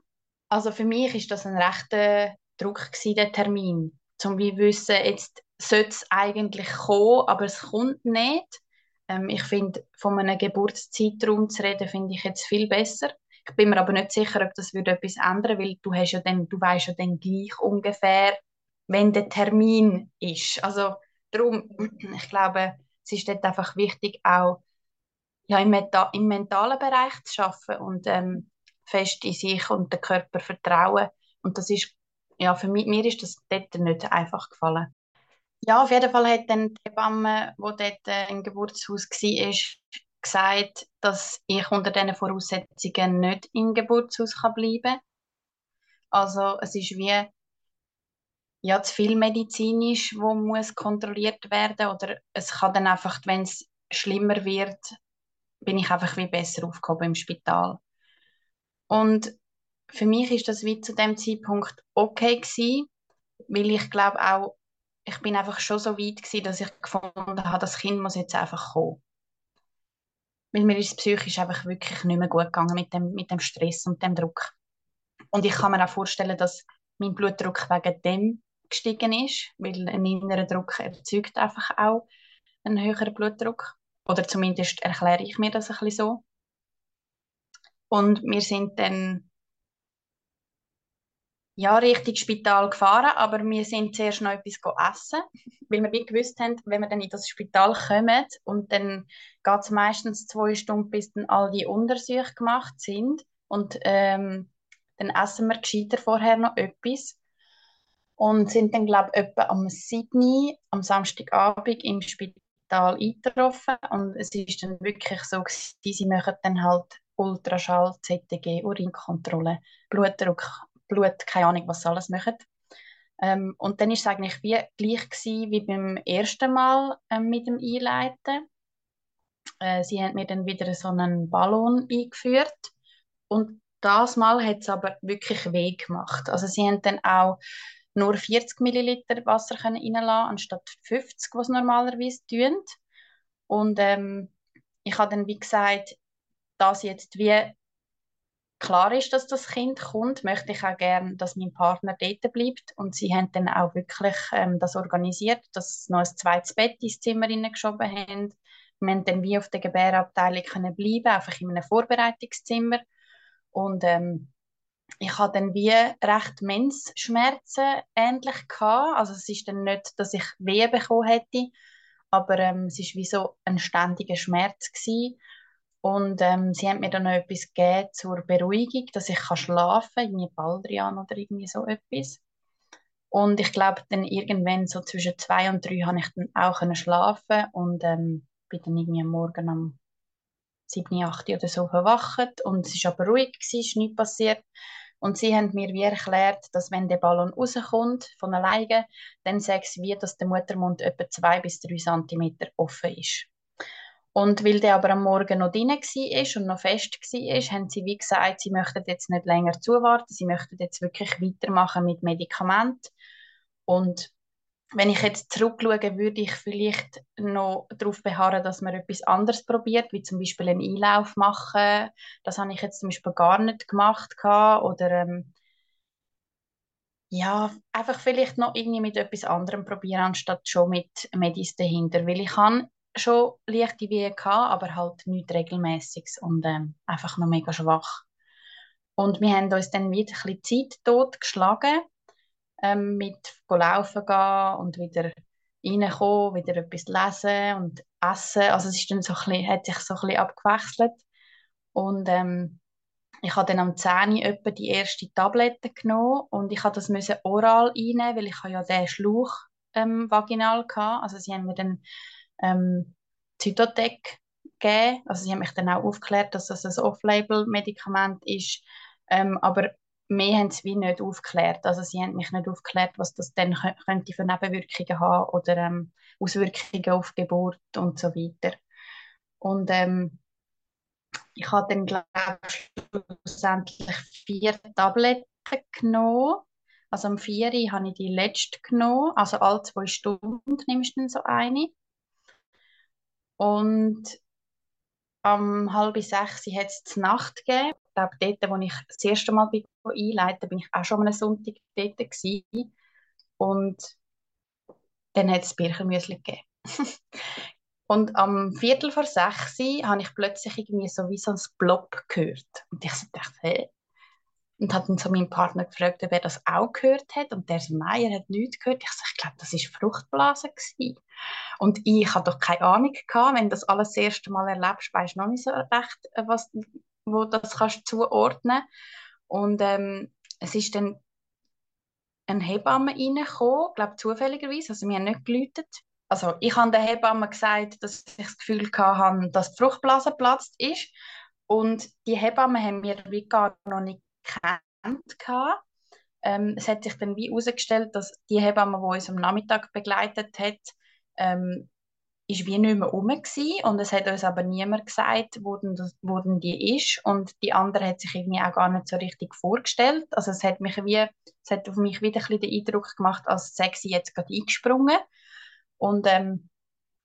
also für mich ist das ein rechter Druck gewesen, der Termin. Zum wie wissen, jetzt sollte es eigentlich kommen, aber es kommt nicht. Ähm, ich finde, von einem Geburtszeitraum zu reden, finde ich jetzt viel besser. Ich bin mir aber nicht sicher, ob das würde etwas ändern, weil du hast ja dann, du weißt ja dann gleich ungefähr, wenn der Termin ist. Also darum, ich glaube, es ist dort einfach wichtig, auch ja, im, Meta im mentalen Bereich zu arbeiten und ähm, fest in sich und den Körper vertrauen. Und das ist, ja, für mich, mir ist das dort nicht einfach gefallen. Ja, auf jeden Fall hat dann die Hebamme, die dort äh, im Geburtshaus war, gesagt, dass ich unter diesen Voraussetzungen nicht im Geburtshaus kann bleiben kann. Also es ist wie ja, zu viel medizinisch, wo muss kontrolliert werden oder es kann dann einfach, wenn es schlimmer wird, bin ich einfach wie besser aufgehoben im Spital. Und für mich ist das wie zu dem Zeitpunkt okay gewesen, weil ich glaube auch, ich bin einfach schon so weit gewesen, dass ich gefunden habe, das Kind muss jetzt einfach kommen. Weil mir ist psychisch einfach wirklich nicht mehr gut gegangen mit dem, mit dem Stress und dem Druck. Und ich kann mir auch vorstellen, dass mein Blutdruck wegen dem gestiegen ist, weil ein innerer Druck erzeugt einfach auch einen höheren Blutdruck. Oder zumindest erkläre ich mir das ein bisschen so. Und wir sind dann ja, Richtung Spital gefahren, aber wir sind zuerst noch etwas essen, weil wir wie gewusst haben, wenn wir dann in das Spital kommen und dann geht es meistens zwei Stunden, bis dann all die Untersuchungen gemacht sind und ähm, dann essen wir gescheiter vorher noch etwas und sind dann, glaube ich, etwa am Sydney am Samstagabend im Spital eingetroffen und es ist dann wirklich so, sie machen dann halt Ultraschall, ZTG, Urinkontrolle, Blutdruck, Blut, keine Ahnung, was sie alles machen. Ähm, und dann war es eigentlich wie gleich gewesen, wie beim ersten Mal ähm, mit dem Einleiten. Äh, sie haben mir dann wieder so einen Ballon eingeführt und das Mal hat es aber wirklich weh gemacht. Also sie haben dann auch nur 40 Milliliter Wasser können reinlassen anstatt 50, was normalerweise tun. Und ähm, ich habe dann wie gesagt, dass jetzt wie klar ist, dass das Kind kommt, möchte ich auch gerne, dass mein Partner dort bleibt. Und sie haben dann auch wirklich ähm, das organisiert, dass sie noch ein zweites Bett ins Zimmer geschoben haben. Wir haben dann wie auf der Gebärabteilung können bleiben, einfach in einem Vorbereitungszimmer. Und ähm, ich hatte dann wie recht Mensschmerzen ähnlich gehabt. Also es ist dann nicht, dass ich Wehen bekommen hätte, aber ähm, es ist wie so ein ständiger Schmerz gewesen. Und ähm, sie haben mir dann noch etwas gegeben zur Beruhigung, dass ich kann schlafen kann, irgendwie Baldrian oder irgendwie so etwas. Und ich glaube, dann irgendwann so zwischen zwei und drei habe ich dann auch können schlafen und ähm, bin dann irgendwie am Morgen um 7, 8 oder so verwacht und es war aber ruhig, es ist nichts passiert. Und sie haben mir wie erklärt, dass wenn der Ballon rauskommt von alleine, dann sagt sie wie, dass der Muttermund etwa zwei bis drei Zentimeter offen ist. Und weil der aber am Morgen noch drin war und noch fest war, haben sie wie gesagt, sie möchten jetzt nicht länger zuwarten, sie möchten jetzt wirklich weitermachen mit Medikamenten. Und wenn ich jetzt zurückschaue, würde ich vielleicht noch darauf beharren, dass man etwas anderes probiert, wie zum Beispiel einen Einlauf machen. Das habe ich jetzt zum Beispiel gar nicht gemacht. Oder ähm, ja, einfach vielleicht noch irgendwie mit etwas anderem probieren, anstatt schon mit Medis dahinter. Weil ich habe schon leichte Wehen gehabt, aber halt nicht regelmäßig und ähm, einfach noch mega schwach. Und wir haben uns dann wieder ein bisschen Zeit totgeschlagen, ähm, mit laufen gehen und wieder reinkommen, wieder etwas lesen und essen. Also es ist dann so ein bisschen, hat sich so ein bisschen abgewechselt. Und ähm, ich habe dann am 10 etwa die erste Tablette genommen und ich musste das oral einnehmen, weil ich ja den Schlauch ähm, vaginal hatte. Also sie haben mir dann ähm, Zytotec gegeben. Also sie haben mich dann auch aufgeklärt, dass das ein Off-Label-Medikament ist. Ähm, aber mehr haben sie wie nicht aufgeklärt. Also sie haben mich nicht aufgeklärt, was das dann könnte für Nebenwirkungen haben oder ähm, Auswirkungen auf Geburt und so weiter. Und ähm, ich habe dann, glaube ich, schlussendlich vier Tabletten genommen. Also am 4 habe ich die letzte genommen. Also alle zwei Stunden nimmst du dann so eine. Und um halb sechs hat es Nacht gegeben. Ich glaube, dort, wo ich das erste Mal bin, einleiten bin ich auch schon am Sonntag dort gewesen. Und dann hat es Birchenmüsli gegeben. Und am Viertel vor sechs habe ich plötzlich irgendwie so wie so ein Blob gehört. Und ich dachte, hä? Und habe dann so meinen Partner gefragt, ob er das auch gehört hat. Und der so, nein, er hat nichts gehört. Ich so, ich glaube, das war Fruchtblase. Gewesen. Und ich hatte doch keine Ahnung gehabt, wenn das alles das erste Mal erlebst, weißt du noch nicht so recht, äh, was, wo das kannst zuordnen. Und ähm, es ist dann eine Hebamme reingekommen, glaube zufälligerweise, also wir haben nicht geläutet. Also ich habe der Hebamme gesagt, dass ich das Gefühl hatte, dass die Fruchtblase geplatzt ist. Und die Hebamme haben mir wie gar noch nicht kennt. Ähm, es hat sich dann wie herausgestellt, dass die Hebamme, die uns am Nachmittag begleitet hat, ähm, ist wie nicht mehr rum gewesen. und es hat uns aber niemand gesagt, wo denn, das, wo denn die ist und die andere hat sich irgendwie auch gar nicht so richtig vorgestellt. Also es hat mich wie, es hat auf mich wieder ein den Eindruck gemacht, als sei sie jetzt gerade eingesprungen und ähm,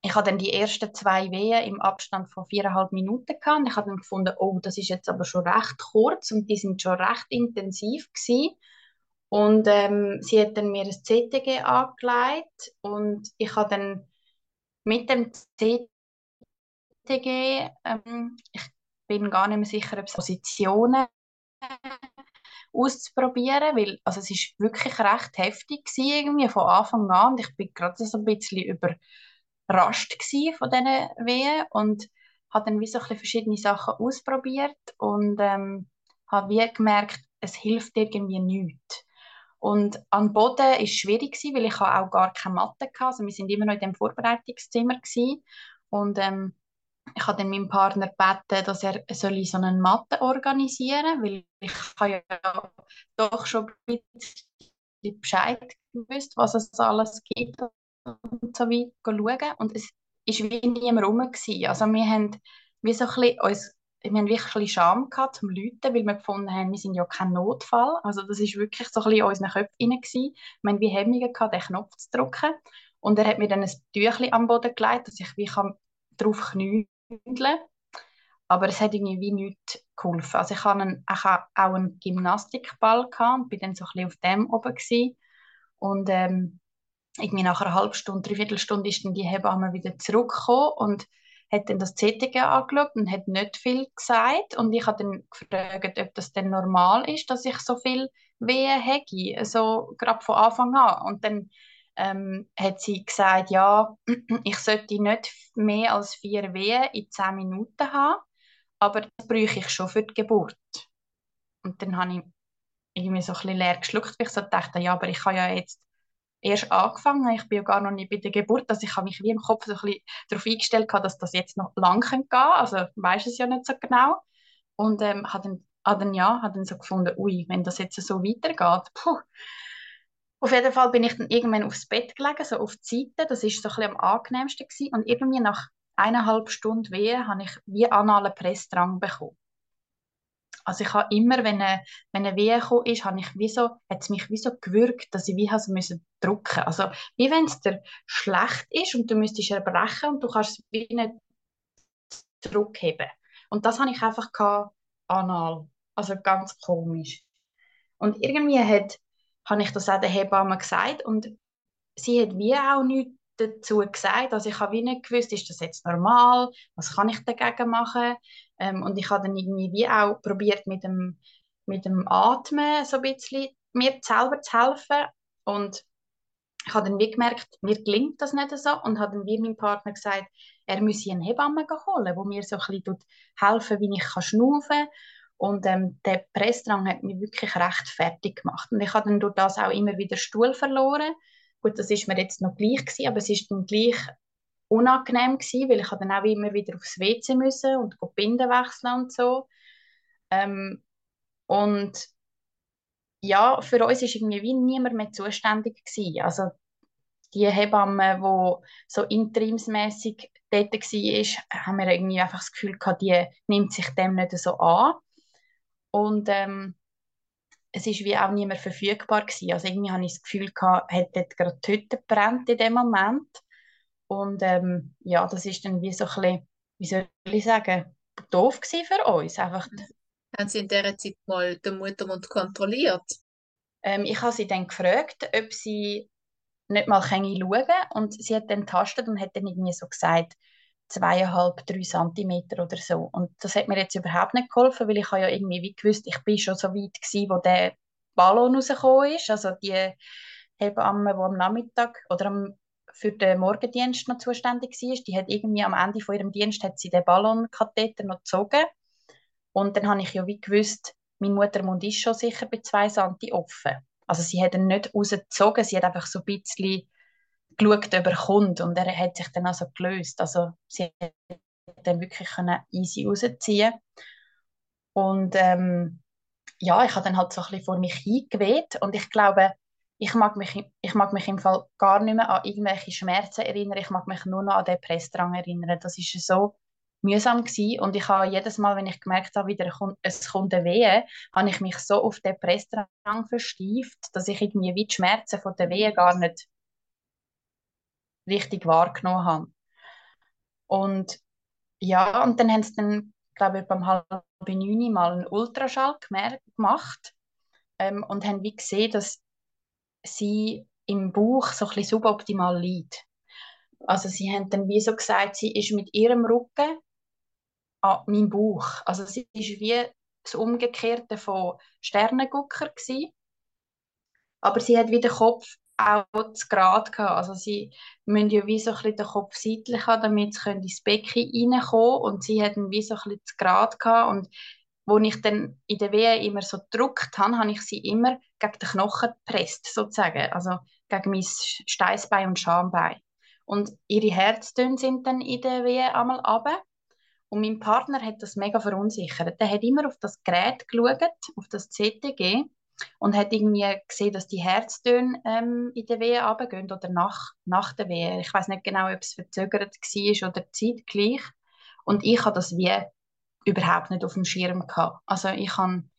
ich habe dann die ersten zwei Wehen im Abstand von viereinhalb Minuten gehabt. Ich habe dann gefunden, oh, das ist jetzt aber schon recht kurz und die sind schon recht intensiv gewesen. Und ähm, sie hat dann mir ein CTG angelegt und ich habe dann mit dem CTG, ähm, ich bin gar nicht mehr sicher, ob es Positionen auszuprobieren, weil also es ist wirklich recht heftig gewesen, irgendwie von Anfang an und ich bin gerade so ein bisschen über überrascht von diesen Wehen und habe dann wie so ein verschiedene Sachen ausprobiert und ähm, habe wie gemerkt, es hilft irgendwie nichts. Und an Boden war es schwierig, weil ich auch gar keine Matte hatte. Also wir sind immer noch in dem Vorbereitungszimmer und ähm, ich habe dann meinem Partner gebeten, dass er so eine Matte organisieren soll, weil ich habe ja doch schon ein bisschen Bescheid gewusst, was es alles gibt und so weiter schauen. Und es war wie niemand rum. Gewesen. Also wir haben wie so ein wir haben wirklich ein bisschen Scham gehabt zum Leuten, weil wir gefunden haben, wir sind ja kein Notfall. Also das ist wirklich so ein bisschen in unseren Köpfen gewesen. Wir haben wie Hemmungen gehabt, den Knopf zu drücken. Und er hat mir dann ein Tüchlein am Boden gelegt, dass ich wie kann drauf knüdeln Aber es hat irgendwie wie nichts geholfen. Also ich hatte auch einen Gymnastikball gehabt und bin dann so ein bisschen auf dem oben gewesen. Und ähm, irgendwie nach einer halben Stunde, dreiviertel Stunde ist dann die Hebamme wieder zurückgekommen und hat dann das CTG angeschaut und hat nicht viel gesagt. Und ich habe dann gefragt, ob das denn normal ist, dass ich so viel Wehen habe, also gerade von Anfang an. Und dann ähm, hat sie gesagt, ja, ich sollte nicht mehr als vier Wehen in zehn Minuten haben, aber das bräuchte ich schon für die Geburt. Und dann habe ich irgendwie so ein bisschen leer geschluckt, weil ich so dachte, ja, aber ich kann ja jetzt erst angefangen. Ich bin ja gar noch nicht bei der Geburt, also ich habe mich wie im Kopf so ein bisschen darauf eingestellt, dass das jetzt noch lang gehen kann. Also weiß es ja nicht so genau. Und ähm, habe dann, hab dann, ja, hab dann so gefunden, ui, wenn das jetzt so weitergeht, puh. Auf jeden Fall bin ich dann irgendwann aufs Bett gelegen, so auf die Seite. Das ist so ein bisschen am angenehmsten gewesen. Und irgendwie nach eineinhalb Stunden Wehe habe ich wie analen Pressdrang bekommen. Also ich habe immer, wenn eine, wenn eine Wehe gekommen ist, habe ich wie so, hat es mich wie so gewürgt, dass ich wie also müssen drücken. Also wie wenn es dir schlecht ist und du müsstest erbrechen und du kannst es wie nicht zurückheben. Und das habe ich einfach gehabt, anal. Also ganz komisch. Und irgendwie hat, habe ich das auch der Hebamme gesagt und sie hat wie auch nichts dazu gesagt. Also ich habe wie nicht gewusst, ist das jetzt normal? Was kann ich dagegen machen? Ähm, und ich habe dann irgendwie wie auch probiert mit dem, mit dem Atmen so ein bisschen mir selber zu helfen. Und ich habe dann wie gemerkt, mir gelingt das nicht so und habe dann wie meinem Partner gesagt, er müsse eine Hebamme holen, wo mir so ein bisschen helfen wie ich kann schnaufen und ähm, der Pressdrang hat mich wirklich recht fertig gemacht. Und ich habe dann durch das auch immer wieder Stuhl verloren. Gut, das ist mir jetzt noch gleich gewesen, aber es ist dann gleich unangenehm gewesen, weil ich dann auch immer wieder aufs WC müssen und Binden wechseln und so. Ähm, und ja, für uns ist irgendwie wie niemand mehr zuständig gewesen. Also die Hebamme, die so interimsmäßig dort war, haben wir irgendwie einfach das Gefühl gehabt, die nimmt sich dem nicht so an. Und ähm, es ist wie auch niemand verfügbar gewesen. Also irgendwie habe ich das Gefühl gehabt, hat dort gerade die Hütte brennt in dem Moment. Und ähm, ja, das ist dann wie so ein bisschen, wie soll ich sagen, doof für uns. Einfach,
Haben Sie in dieser Zeit mal den Muttermund kontrolliert?
ähm, ich habe sie dann gefragt, ob sie nicht mal schauen kann. Und sie hat dann tastet und hat dann irgendwie so gesagt, zweieinhalb, drei Zentimeter oder so. Und das hat mir jetzt überhaupt nicht geholfen, weil ich habe ja irgendwie wie gewusst, ich bin schon so weit gewesen, wo der Ballon rausgekommen ist. Also die Hebamme, die am Nachmittag oder am, für den Morgendienst noch zuständig war, die hat irgendwie am Ende von ihrem Dienst hat sie den Ballonkatheter noch gezogen. Und dann habe ich ja wie gewusst, mein Muttermund ist schon sicher bei zwei Santi offen. Also sie hat ihn nicht rausgezogen, sie hat einfach so ein bisschen geschaut, ob er kommt und er hat sich dann also gelöst. Also sie hat dann wirklich easy rausziehen und ähm, ja, ich habe dann halt so ein bisschen vor mich hingeweht und ich glaube, ich mag, mich, ich mag mich im Fall gar nicht mehr an irgendwelche Schmerzen erinnern, ich mag mich nur noch an den Pressdrang erinnern. Das ist so mühsam gewesen. und ich habe jedes Mal, wenn ich gemerkt habe, wieder es kommt eine Wehe, habe ich mich so auf den Pressdrang verstieft, dass ich irgendwie wie die Schmerzen von der Wehe gar nicht richtig wahrgenommen habe. Und ja, und dann haben sie dann, glaube ich, beim halb neun mal einen Ultraschall gemacht ähm, und haben wie gesehen, dass sie im Bauch so ein bisschen suboptimal liegt. Also sie haben dann wie so gesagt, sie ist mit ihrem Rücken an meinem Bauch. Also sie ist wie das Umgekehrte von Sternengucker gewesen. Aber sie hat wie den Kopf auch zu Grad gehabt. Also sie müssen ja wie so ein bisschen den Kopf seitlich haben, damit sie ins Becken reinkommen Und sie hatten wie so ein bisschen zu Grad gehabt. Und wo ich dann in der Wehe immer so gedrückt habe, habe ich sie immer gegen den Knochen gepresst, sozusagen. Also gegen mein Steißbein und Schambein. Und ihre Herztöne sind dann in der Wehe einmal runter. Und mein Partner hat das mega verunsichert. Der hat immer auf das Gerät geschaut, auf das CTG und hat irgendwie gesehen, dass die Herztöne ähm, in der Wehe runtergehen oder nach, nach der Wehe. Ich weiß nicht genau, ob es verzögert war oder zeitgleich. Und ich habe das wie überhaupt nicht auf dem Schirm gehabt. Also ich, han,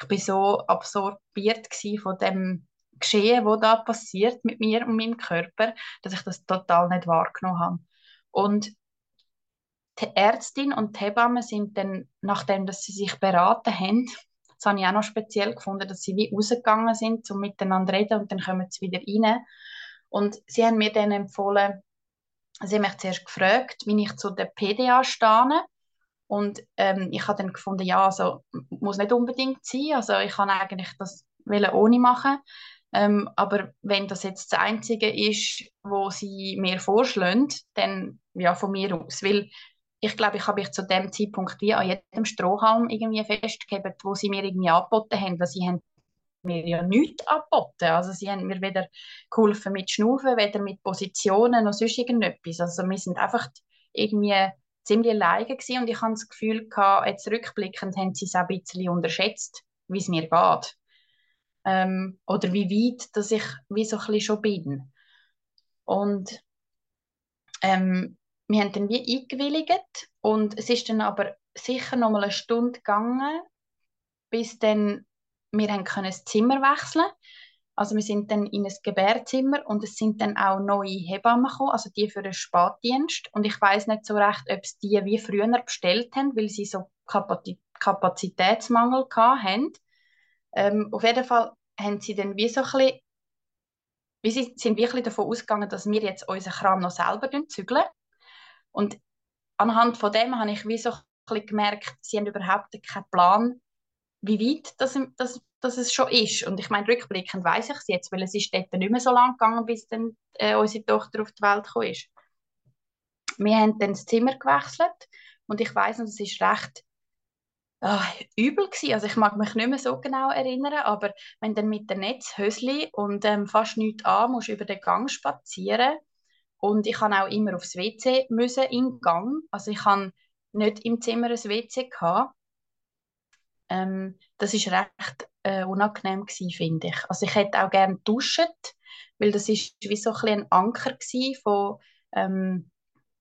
ich bin so absorbiert von dem Geschehen, was da passiert mit mir und meinem Körper, dass ich das total nicht wahrgenommen habe. Und die Ärztin und die Hebamme sind dann, nachdem dass sie sich beraten haben, das habe ich auch noch speziell gefunden, dass sie wie rausgegangen sind, um miteinander zu reden und dann kommen sie wieder rein. Und sie haben mir dann empfohlen, sie haben mich zuerst gefragt, wie ich zu der PDA stehe. Und ähm, ich habe dann gefunden, ja, also muss nicht unbedingt sein. Also ich kann eigentlich das ohne machen. Ähm, aber wenn das jetzt das Einzige ist, wo sie mir vorschlagen, dann ja, von mir aus. Weil ich glaube, ich habe mich zu dem Zeitpunkt wie an jedem Strohhalm irgendwie festgegeben, wo sie mir irgendwie angeboten haben, weil sie haben mir ja nichts angeboten. Also sie haben mir weder geholfen mit Schnaufen, weder mit Positionen noch sonst irgendetwas. Also wir sind einfach irgendwie ziemlich alleine gewesen und ich habe das Gefühl gehabt, jetzt rückblickend haben sie es auch ein bisschen unterschätzt, wie es mir geht. Ähm, oder wie weit, dass ich wie so ein schon bin. Und ähm, wir haben dann wie eingewilligt und es ist dann aber sicher noch mal eine Stunde gegangen, bis dann wir haben das Zimmer wechseln also wir sind dann in ein Gebärzimmer und es sind dann auch neue Hebammen gekommen, also die für den Spätdienst und ich weiß nicht so recht, ob es die wie früher bestellt haben, weil sie so Kapazitätsmangel hatten. Ähm, auf jeden Fall haben sie dann wie so ein bisschen, wie sind wirklich davon ausgegangen, dass wir jetzt unseren Kram noch selber zügeln und anhand von dem habe ich wie so ein gemerkt, sie haben überhaupt keinen Plan, wie weit das, das, das es schon ist. Und ich meine, rückblickend weiß ich es jetzt, weil es ist dort nicht mehr so lang gegangen, bis dann äh, unsere Tochter auf die Welt gekommen ist. Wir haben dann das Zimmer gewechselt und ich weiß es ist recht ah, übel gewesen. Also ich mag mich nicht mehr so genau erinnern, aber wenn dann mit dem Netzhösli und ähm, fast nichts an, musst über den Gang spazieren und ich kann auch immer aufs WC müssen im Gang. Also ich kann nicht im Zimmer ein WC gehabt. Ähm, das ist recht äh, unangenehm gewesen, finde ich. Also ich hätte auch gerne duschen, weil das ist wie so ein, ein Anker von ähm,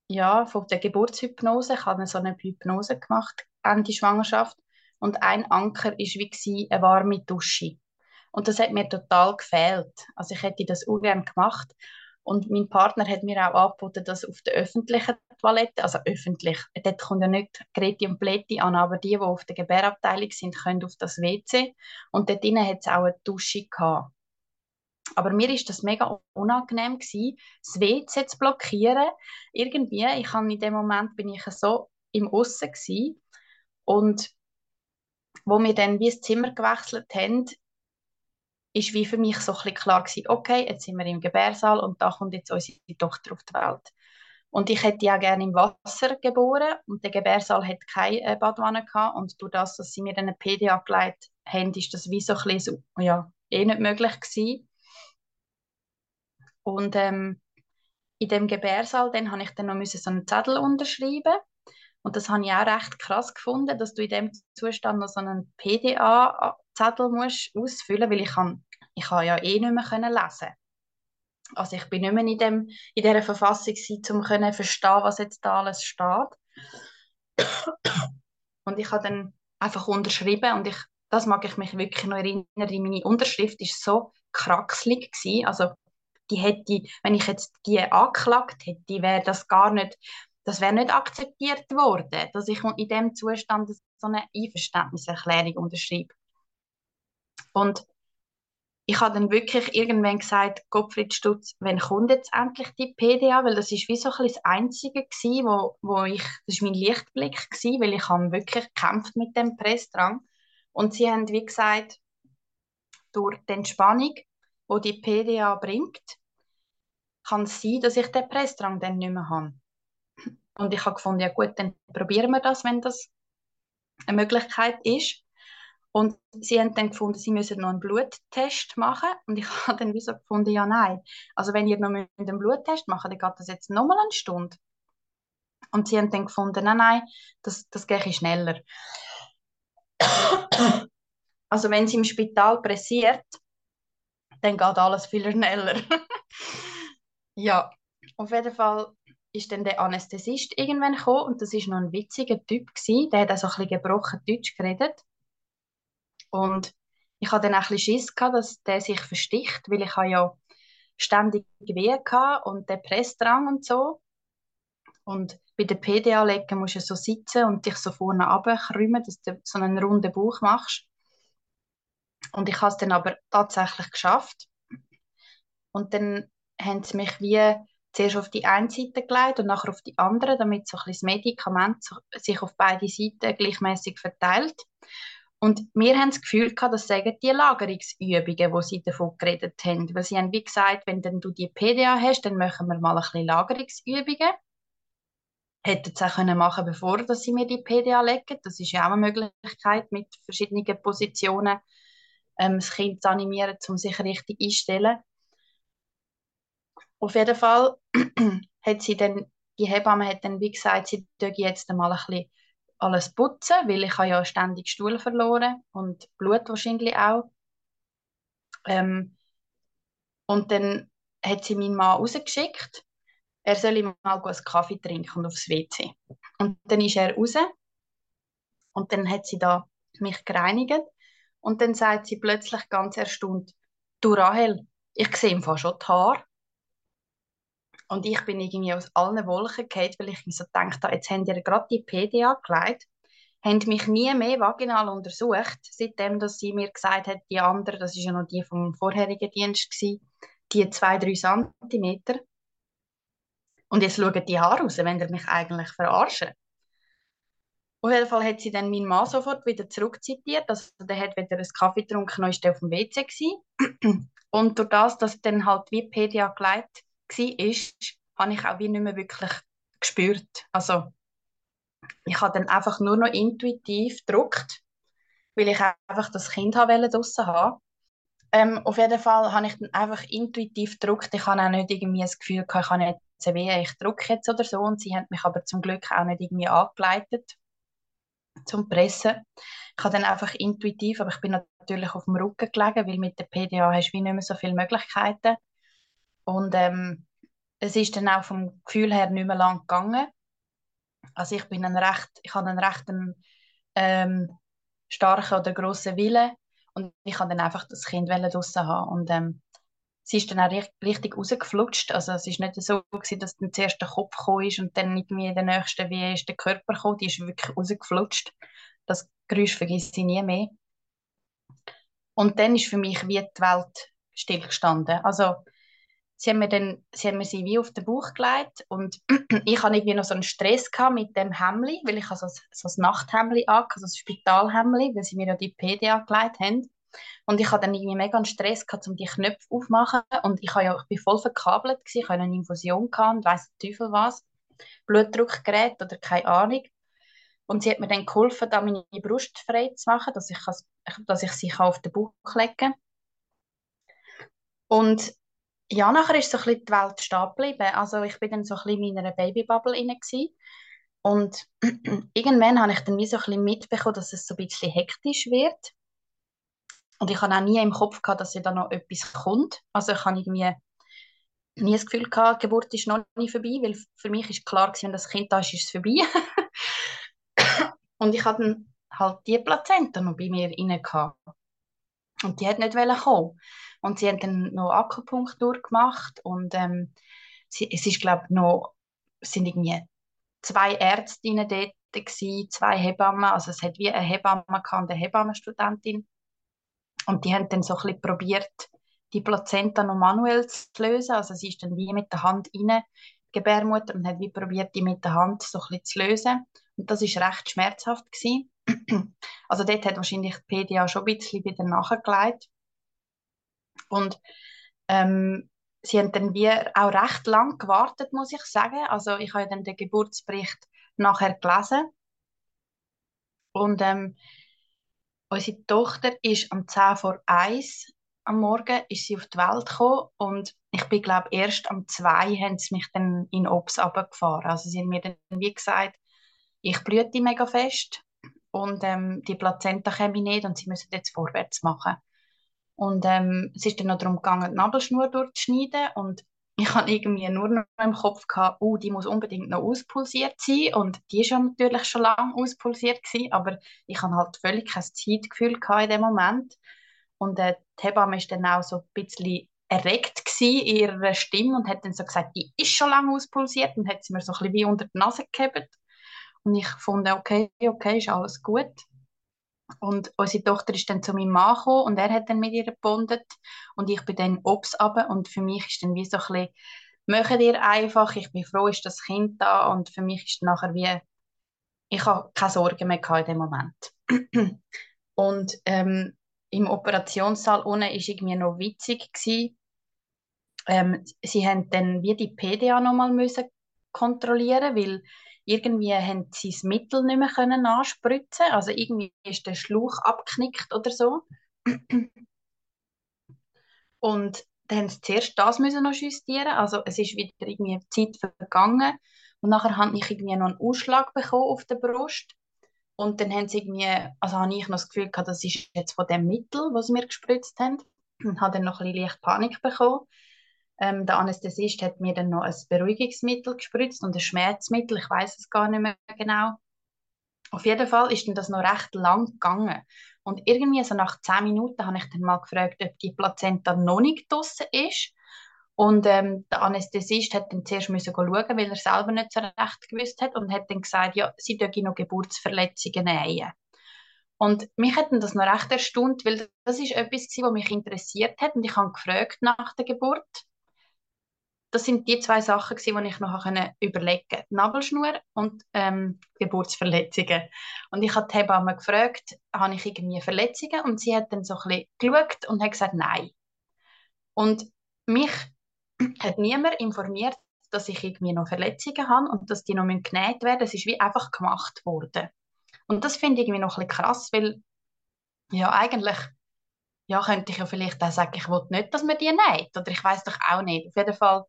ja, von der Geburtshypnose. Ich habe so eine Hypnose gemacht Ende Schwangerschaft und ein Anker ist wie eine warme Dusche. Und das hat mir total gefehlt. Also ich hätte das ungern gemacht Und mein Partner hat mir auch angeboten, dass auf der öffentlichen Toilette, also öffentlich, dort kommt ja nicht Greti und Plätti an, aber die, die auf der Gebärabteilung sind, können auf das WC. Und dort drinnen hat es auch eine Dusche gehabt. Aber mir ist das mega unangenehm gewesen, das WC zu blockieren. Irgendwie, ich habe in dem Moment bin ich so im Aussen gewesen. und wo wir dann wie das Zimmer gewechselt haben, ist wie für mich so ein klar gewesen, okay, jetzt sind wir im Gebärsaal und da kommt jetzt unsere Tochter auf die Welt. Und ich hätte ja gerne im Wasser geboren und der Gebärsaal hat keine äh, Badwanne gehabt und durch das, dass sie mir eine PDA gelegt haben, ist das wie so ein bisschen ja, eh nicht möglich gewesen. Und ähm, in dem Gebärsaal dann habe ich dann noch so einen Zettel unterschreiben und das habe ich auch recht krass gefunden, dass du in dem Zustand noch so einen PDA-Zettel musst ausfüllen, weil ich kann, ich kann ja eh nicht mehr lesen. Also ich bin nicht mehr in, dem, in dieser Verfassung um zu verstehen, was jetzt da alles steht. Und ich habe dann einfach unterschrieben und ich, das mag ich mich wirklich noch erinnern, meine Unterschrift ist so kraxelig gewesen. Also die hätte, wenn ich jetzt die angeklagt hätte, wäre das gar nicht das wäre nicht akzeptiert worden, dass ich in dem Zustand so eine Einverständniserklärung unterschreibe. Und ich habe dann wirklich irgendwann gesagt, Gottfried Stutz, wenn kommt jetzt endlich die PDA? Weil das ist wie so ein das Einzige gewesen, wo, wo ich, das war mein Lichtblick gewesen, weil ich habe wirklich gekämpft mit dem Pressdrang. Und sie haben, wie gesagt, durch die Entspannung, wo die PDA bringt, kann es sein, dass ich den Pressdrang dann nicht mehr habe. Und ich habe gefunden, ja gut, dann probieren wir das, wenn das eine Möglichkeit ist. Und sie haben dann gefunden, sie müssen noch einen Bluttest machen. Und ich habe dann wieso gefunden, ja nein. Also wenn ihr noch einen Bluttest machen dann geht das jetzt nochmal eine Stunde. Und sie haben dann gefunden, nein, nein, das, das gehe schneller. Also wenn sie im Spital pressiert, dann geht alles viel schneller. ja, auf jeden Fall ist dann der Anästhesist irgendwann gekommen und das ist noch ein witziger Typ gewesen. Der hat auch so ein bisschen gebrochen Deutsch geredet und ich hatte dann auch ein bisschen Schiss gehabt, dass der sich versticht, weil ich habe ja ständig Wehen und der Pressdrang und so und bei der PDA legen musst du so sitzen und dich so vorne runterkrümmen, dass du so einen runden Bauch machst. Und ich habe es dann aber tatsächlich geschafft. Und dann haben sie mich wie zuerst auf die eine Seite gelegt und nachher auf die andere, damit so ein das Medikament sich auf beide Seiten gleichmäßig verteilt. Und wir haben das Gefühl gehabt, das sagen die Lagerungsübungen, wo sie davon geredet haben. Weil sie haben wie gesagt, wenn dann du die PDA hast, dann machen wir mal ein bisschen Lagerungsübungen. Hätten sie auch können machen bevor dass sie mir die PDA legen. Das ist ja auch eine Möglichkeit, mit verschiedenen Positionen ähm, das Kind zu animieren, um sich richtig einzustellen. Auf jeden Fall hat sie dann, die Hebamme hat dann wie gesagt, sie tue jetzt mal ein bisschen alles putzen, weil ich habe ja ständig Stuhl verloren und Blut wahrscheinlich auch. Ähm, und dann hat sie meinen Mann rausgeschickt, er soll mal einen Kaffee trinken und aufs WC. Und dann ist er raus und dann hat sie da mich gereinigt und dann sagt sie plötzlich ganz erstaunt, du Rahel, ich sehe im Fall schon die Haare. Und ich bin irgendwie aus allen Wolken gefallen, weil ich mir so gedacht habe, jetzt haben die gerade die PDA gelegt, haben mich nie mehr vaginal untersucht, seitdem dass sie mir gesagt hat, die andere, das ist ja noch die vom vorherigen Dienst gewesen, die zwei, drei Zentimeter. Und jetzt schauen die Haare raus, wenn ihr mich eigentlich verarschen. Auf jeden Fall hat sie dann meinen Mann sofort wieder zurückzitiert. Also der hat wieder einen Kaffee getrunken und war auf dem WC. Gewesen. Und durch das, dass dann halt wie PDA gelegt war, habe ich auch wie nicht mehr wirklich gespürt. Also ich habe dann einfach nur noch intuitiv gedruckt, weil ich einfach das Kind draussen haben ähm, Auf jeden Fall habe ich dann einfach intuitiv gedruckt. Ich habe auch nicht irgendwie das Gefühl gehabt, ich habe jetzt weh, ich drucke jetzt oder so. Und sie haben mich aber zum Glück auch nicht irgendwie angeleitet zum Pressen. Ich habe dann einfach intuitiv, aber ich bin natürlich auf dem Rücken gelegen, weil mit der PDA hast du wie nicht mehr so viele Möglichkeiten. Und ähm, es ist dann auch vom Gefühl her nicht mehr lang gegangen. Also ich bin ein recht, ich habe einen recht ähm, starken oder grossen Willen und ich habe dann einfach das Kind draussen haben und ähm, sie ist dann auch richtig rausgeflutscht. Also es ist nicht so gewesen, dass dann zuerst der Kopf gekommen ist und dann irgendwie der nächste wie ist der Körper gekommen. Die ist wirklich rausgeflutscht. Das Geräusch vergesse ich nie mehr. Und dann ist für mich wie die Welt stillgestanden. Also sie haben mir dann, sie haben mir sie wie auf den Bauch gelegt und ich hatte irgendwie noch so einen Stress mit dem Hemli, weil ich so, so ein Nachthemli hatte, so ein Spitalhemli, weil sie mir ja die PDA gelegt haben. Und ich hatte dann irgendwie mega einen Stress gehabt, um die Knöpfe aufzumachen. Und ich, ja, ich bin voll verkabelt, gewesen. ich hatte eine Infusion und weiss der Teufel was. Blutdruckgerät oder keine Ahnung. Und sie hat mir dann geholfen, da meine Brust frei zu machen, dass ich, dass ich sie auf den Bauch legen kann. Und ja, nachher ist so ein bisschen die Welt stehen geblieben. Also ich bin dann so ein bisschen in meiner Babybubble inne Und irgendwann habe ich dann wie so ein bisschen mitbekommen, dass es so ein bisschen hektisch wird. Und ich habe auch nie im Kopf gehabt, dass da noch etwas kommt. Also ich habe irgendwie nie das Gefühl gehabt, die Geburt ist noch nie vorbei, weil für mich ist klar gewesen, wenn das Kind da ist, ist es vorbei. und ich hatte dann halt die Plazenta noch bei mir inne gehabt. Und die hat nicht kommen. Und sie haben dann noch Akupunktur gemacht und ähm, sie, es ist glaube noch sind irgendwie zwei Ärztinnen dort gewesen, zwei Hebammen, also es hat wie eine Hebamme und eine Hebammenstudentin und die haben dann so ein bisschen probiert, die Plazenta noch manuell zu lösen. Also sie ist dann wie mit der Hand rein, Gebärmutter, und hat wie probiert, die mit der Hand so ein zu lösen. Und das ist recht schmerzhaft gewesen. also dort hat wahrscheinlich die PDA schon ein bisschen wieder nachgelegt. Und ähm, sie haben dann wie auch recht lang gewartet, muss ich sagen. Also ich habe dann den Geburtsbericht nachher gelesen. Und ähm, Unsere Tochter ist am 10 vor 1 am Morgen ist sie auf die Welt gekommen und ich bin glaube erst am 2 haben sie mich dann in Obs abgefahren. Also sie haben mir dann wie gesagt, ich blüte mega fest und ähm, die Plazenta käme nicht und sie müssen jetzt vorwärts machen. Und ähm, es ist dann noch darum gegangen, die Nabelschnur durchzuschneiden und ich hatte irgendwie nur noch im Kopf gehabt, oh, die muss unbedingt noch auspulsiert sein und die ja natürlich schon lange auspulsiert gewesen, aber ich hatte halt völlig kein Zeitgefühl in dem Moment und äh, die Hebamme ist dann auch so ein bisschen erregt in ihrer Stimme und hat dann so gesagt, die ist schon lange auspulsiert und hat sie mir so ein bisschen wie unter die Nase gehabt und ich fand, okay, okay, ist alles gut. Und unsere Tochter ist dann zu meinem Mann gekommen und er hat dann mit ihr gebondet und ich bin dann obs runter und für mich ist dann wie so ein bisschen, machen ihr einfach, ich bin froh, ist das Kind da. Und für mich ist nachher wie, ich habe keine Sorgen mehr in dem Moment. und ähm, im Operationssaal unten war irgendwie noch witzig gewesen. Ähm, sie haben dann wie die PDA nochmal müssen kontrollieren, weil irgendwie haben sie das Mittel nicht mehr können anspritzen also irgendwie ist der Schlauch abgeknickt oder so. Und dann haben sie zuerst das müssen noch justieren, also es ist wieder irgendwie Zeit vergangen und nachher habe ich irgendwie noch einen Ausschlag bekommen auf der Brust und dann haben sie irgendwie, also habe ich noch das Gefühl gehabt, das ist jetzt von dem Mittel, was sie mir gespritzt haben und habe dann noch ein bisschen leicht Panik bekommen ähm, der Anästhesist hat mir dann noch ein Beruhigungsmittel gespritzt und ein Schmerzmittel, ich weiß es gar nicht mehr genau. Auf jeden Fall ist dann das noch recht lang gegangen. Und irgendwie so nach zehn Minuten habe ich dann mal gefragt, ob die Plazenta noch nicht draussen ist. Und ähm, der Anästhesist hat dann zuerst müssen schauen, weil er selber nicht so recht gewusst hat und hat dann gesagt, ja, sie dürfen noch Geburtsverletzungen nähen. Und mich hat das noch recht erstaunt, weil das ist etwas, was mich interessiert hat und ich habe gefragt nach der Geburt das sind die zwei Sachen, die ich noch überlegen konnte. Nabelschnur und ähm, Geburtsverletzungen. Und ich habe die Hebamme gefragt, habe ich irgendwie Verletzungen? Und sie hat dann so ein bisschen geschaut und hat gesagt, nein. Und mich hat niemand informiert, dass ich irgendwie noch Verletzungen habe und dass die noch genäht werden Es ist wie einfach gemacht worden. Und das finde ich irgendwie noch ein bisschen krass, weil ja, eigentlich ja, könnte ich ja vielleicht auch sagen, ich will nicht, dass man die näht. Oder ich weiß doch auch nicht. Auf jeden Fall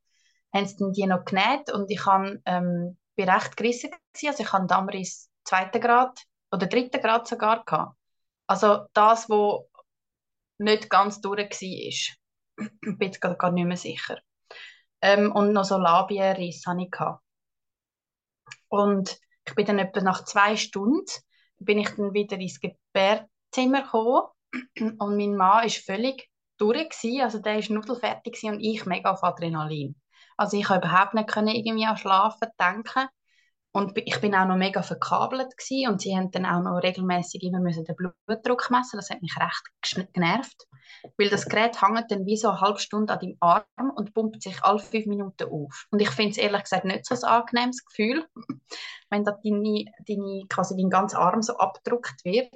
haben sie die noch genäht und ich kann, ähm, bin recht gerissen gewesen. Also ich habe Damris zweiten Grad oder dritten Grad sogar gehabt. Also das, wo nicht ganz durch war. ich bin jetzt gar nicht mehr sicher. Ähm, und noch so Labienriss hatte ich. Und ich bin dann etwa nach zwei Stunden bin ich dann wieder ins Gebärzimmer gekommen und mein Mann ist völlig durch gewesen, also der ist nudelfertig und ich mega auf Adrenalin. Also ich konnte überhaupt nicht irgendwie an Schlafen denken und ich bin auch noch mega verkabelt gewesen und sie haben dann auch noch regelmäßig immer müssen den Blutdruck messen. Das hat mich recht genervt, weil das Gerät hängt dann wie so eine halbe Stunde an deinem Arm und pumpt sich alle fünf Minuten auf. Und ich finde es ehrlich gesagt nicht so ein angenehmes Gefühl, wenn da deine, deine, quasi dein ganzer Arm so abgedruckt wird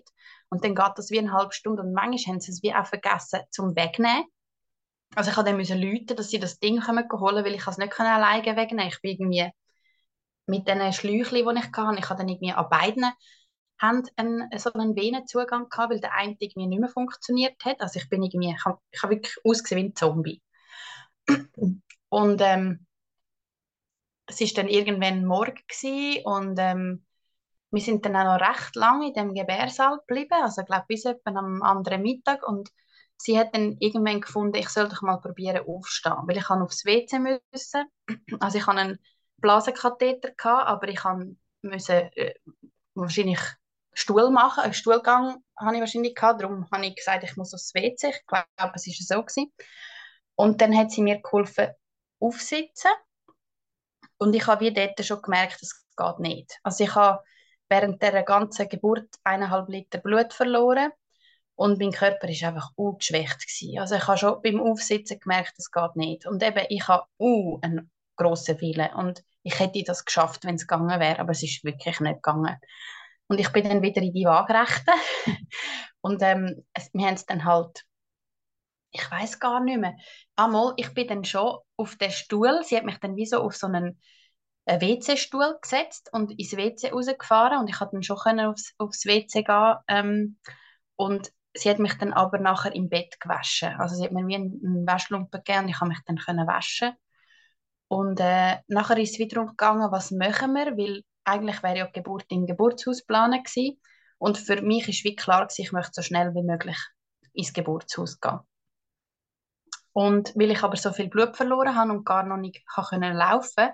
und dann geht das wie eine halbe Stunde und manchmal haben sie es wie auch vergessen zum Wegnehmen. Also ich musste dann rufen, dass sie das Ding kommen holen, weil ich es nicht alleine wegnehmen Ich bin irgendwie mit den Schläuchen, die ich hatte, ich hatte dann irgendwie an beiden Händen einen, so einen Venenzugang gehabt, weil der eine irgendwie nicht mehr funktioniert hat. Also ich bin irgendwie, ich habe, habe wirklich ausgesehen wie ein Zombie. Und ähm, es war dann irgendwann morgen und ähm, wir sind dann auch noch recht lange in dem Gebärsaal geblieben, also glaube bis etwa am anderen Mittag und sie hat dann irgendwann gefunden, ich soll doch mal probieren aufstehen, weil ich aufs WC müssen. Also ich hatte einen Blasenkatheter gehabt, aber ich musste äh, wahrscheinlich Stuhl machen, einen Stuhlgang habe ich wahrscheinlich gehabt, darum habe ich gesagt, ich muss aufs WC, ich glaube, es war so gewesen. Und dann hat sie mir geholfen, aufsitzen und ich habe wie dort schon gemerkt, es geht nicht. Also ich habe während der ganzen Geburt eineinhalb Liter Blut verloren und mein Körper ist einfach ungeschwächt gewesen. Also ich habe schon beim Aufsitzen gemerkt, es geht nicht. Und eben, ich habe uh, einen grossen Willen und ich hätte das geschafft, wenn es gegangen wäre, aber es ist wirklich nicht gegangen. Und ich bin dann wieder in die Waagerechte und ähm, es, wir haben es dann halt ich weiß gar nicht mehr. Einmal, ich bin dann schon auf den Stuhl, sie hat mich dann wie so auf so einen einen WC-Stuhl gesetzt und ins WC rausgefahren und ich konnte dann schon aufs, aufs WC gehen ähm, und sie hat mich dann aber nachher im Bett gewaschen. Also sie hat mir wie einen, Waschlumpen gegeben und ich konnte mich dann können waschen. Und äh, nachher ist es wiederum gegangen, was machen wir, weil eigentlich wäre ja die Geburt im Geburtshaus geplant gewesen. Und für mich ist wie klar gewesen, ich möchte so schnell wie möglich ins Geburtshaus gehen. Und weil ich aber so viel Blut verloren habe und gar noch nicht können laufen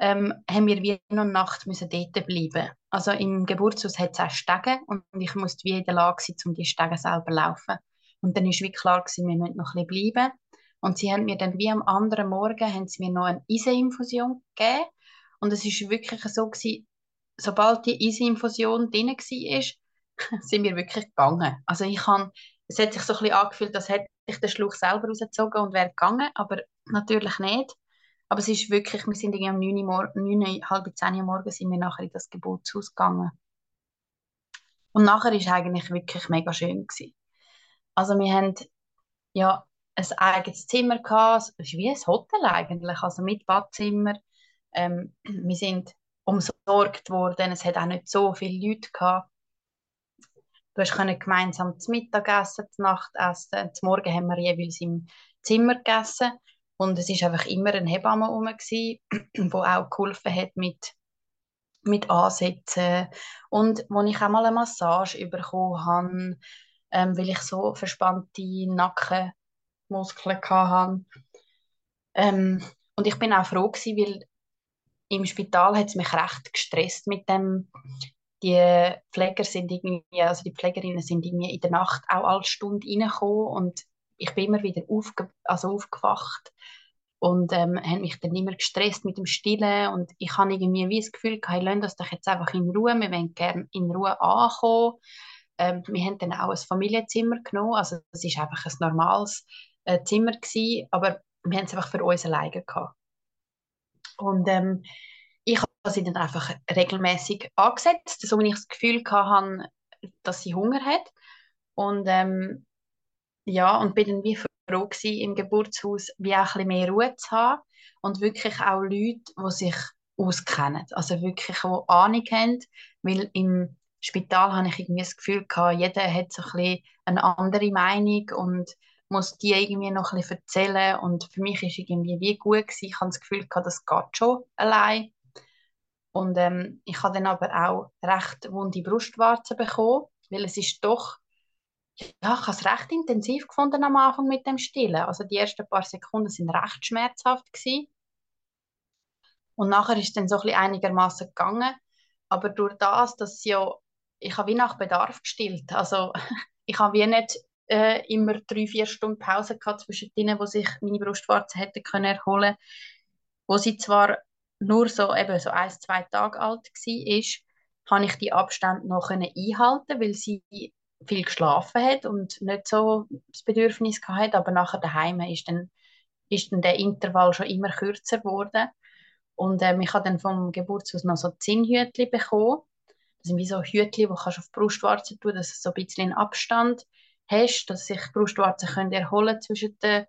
ähm, haben wir wie noch Nacht müssen dort bleiben. Also im Geburtshaus hat es auch Stege und ich musste wie in der Lage sein, um die Stege selber zu laufen. Und dann war wie klar gewesen, wir müssen noch ein bisschen bleiben. Und sie haben mir dann wie am anderen Morgen haben sie mir noch eine Eiseinfusion gegeben. Und es ist wirklich so gewesen, sobald die Eiseinfusion drin war, sind wir wirklich gegangen. Also ich habe, es hat sich so ein bisschen angefühlt, als hätte ich den Schluch selber rausgezogen und wäre gegangen, aber natürlich nicht. Aber es ist wirklich, wir sind um 9 Uhr, 9, halb 10 Uhr morgens sind wir nachher in das Geburtshaus gegangen. Und nachher war es eigentlich wirklich mega schön. Gewesen. Also wir haben ja ein eigenes Zimmer gehabt, es ist wie ein Hotel eigentlich, also mit Badzimmer. Ähm, wir sind umsorgt worden, es hat auch nicht so viele Leute gehabt. Du hast gemeinsam zum Mittagessen, zum Nachtessen, zum Morgen haben wir jeweils im Zimmer gegessen und es ist einfach immer eine Hebamme herum, die auch geholfen hat mit, mit Ansätzen. Und wo ich auch mal eine Massage bekommen habe, ähm, weil ich so verspannte Nackenmuskeln hatte. Ähm, und ich bin auch froh gewesen, weil im Spital hat es mich recht gestresst mit dem, die Pfleger sind irgendwie, also die Pflegerinnen sind irgendwie in der Nacht auch alle Stunden reingekommen und ich bin immer wieder aufge also aufgewacht und ähm, haben mich dann immer gestresst mit dem Stillen und ich habe irgendwie wie das Gefühl gehabt, lass das doch jetzt einfach in Ruhe, wir wollen gerne in Ruhe ankommen. Ähm, wir haben dann auch ein Familienzimmer genommen, also es ist einfach ein normales äh, Zimmer gewesen, aber wir haben es einfach für uns alleine gehabt. Und ähm, ich habe sie dann einfach regelmäßig angesetzt, so wie ich das Gefühl hatte, dass sie Hunger hat. Und ähm, ja, und bin dann wie froh gewesen, im Geburtshaus wie auch ein bisschen mehr Ruhe zu haben und wirklich auch Leute, die sich auskennen, also wirklich, die Ahnung haben, weil im Spital habe ich irgendwie das Gefühl gehabt, jeder hat so ein bisschen eine andere Meinung und muss die irgendwie noch ein bisschen erzählen und für mich ist irgendwie wie gut gewesen. ich habe das Gefühl gehabt, das geht schon allein und ähm, ich habe dann aber auch recht wunde Brustwarzen bekommen, weil es ist doch ja, ich habe es recht intensiv gefunden am Anfang mit dem Stillen. Also die ersten paar Sekunden sind recht schmerzhaft gewesen. Und nachher ist es dann so ein einigermaßen gegangen. Aber durch das, dass ja, ich habe wie nach Bedarf gestillt. Also ich habe wie nicht äh, immer drei, vier Stunden Pause gehabt zwischen denen, wo sich meine Brustwarze hätte können erholen, wo sie zwar nur so eben so ein, zwei Tage alt war, habe ich die Abstände noch einhalten, weil sie viel geschlafen hat und nicht so das Bedürfnis hatte, aber nachher daheim ist dann, ist dann der Intervall schon immer kürzer geworden. Und ähm, ich habe dann vom Geburtshaus noch so Zinnhütchen bekommen. Das sind wie so Hütchen, die du auf die Brustwarze tun dass du so ein bisschen Abstand hast, dass sich Brustwarzen können erholen zwischen den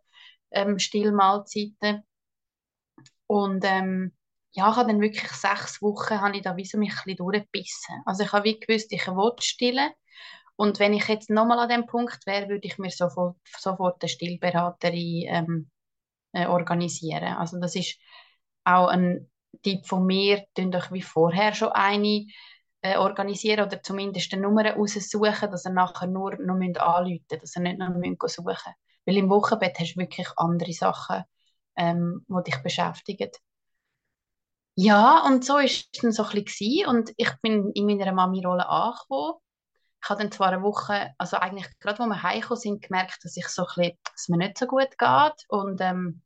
ähm, Stillmahlzeiten. Und ähm, ja, ich habe dann wirklich sechs Wochen habe ich da wie so mich ein bisschen durchgebissen. Also ich habe wie gewusst, ich will stillen. Und wenn ich jetzt nochmal an dem Punkt wäre, würde ich mir sofort, sofort eine Stillberaterin ähm, äh, organisieren. Also das ist auch ein Tipp von mir, tun euch wie vorher schon eine äh, organisieren oder zumindest eine Nummer raussuchen, dass ihr nachher nur noch müsst anrufen müsst, dass ihr nicht noch müsst suchen Weil im Wochenbett hast du wirklich andere Sachen, ähm, die dich beschäftigen. Ja, und so war es dann so ein bisschen und ich bin in meiner Mami-Rolle angekommen. Ich habe dann zwar eine Woche, also eigentlich gerade, wo wir heimgekommen sind, gemerkt, dass ich so ein bisschen, dass mir nicht so gut geht und ähm,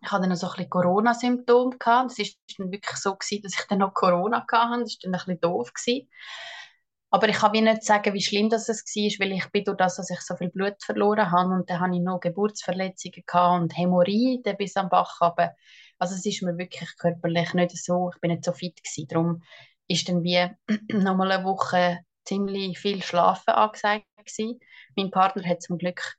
ich hatte dann so ein Corona-Symptome. Es war dann wirklich so gewesen, dass ich dann noch Corona hatte. Das war dann ein bisschen doof gewesen. Aber ich kann wie nicht sagen, wie schlimm das war, weil ich bin durch das, dass ich so viel Blut verloren habe und dann hatte ich noch Geburtsverletzungen und Hämorrhoiden bis am Bach runter. Also es ist mir wirklich körperlich nicht so, ich bin nicht so fit gewesen. Darum ist dann wie nochmal eine Woche ziemlich viel Schlafen angesagt gewesen. Mein Partner hat zum Glück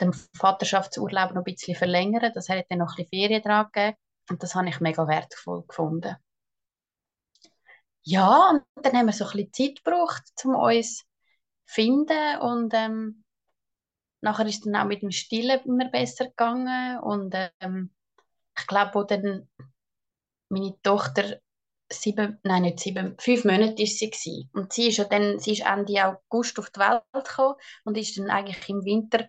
den Vaterschaftsurlaub noch ein bisschen verlängern. Das hat dann noch ein bisschen Ferien dran gegeben. Und das habe ich mega wertvoll gefunden. Ja, und dann haben wir so ein bisschen Zeit gebraucht, um uns zu finden. Und ähm, nachher ist es dann auch mit dem Stillen immer besser gegangen. Und ähm, ich glaube, wo dann meine Tochter sieben, nein, nicht sieben, fünf Monate ist sie gewesen. Und sie ist ja dann, sie ist Ende August auf die Welt gekommen und ist dann eigentlich im Winter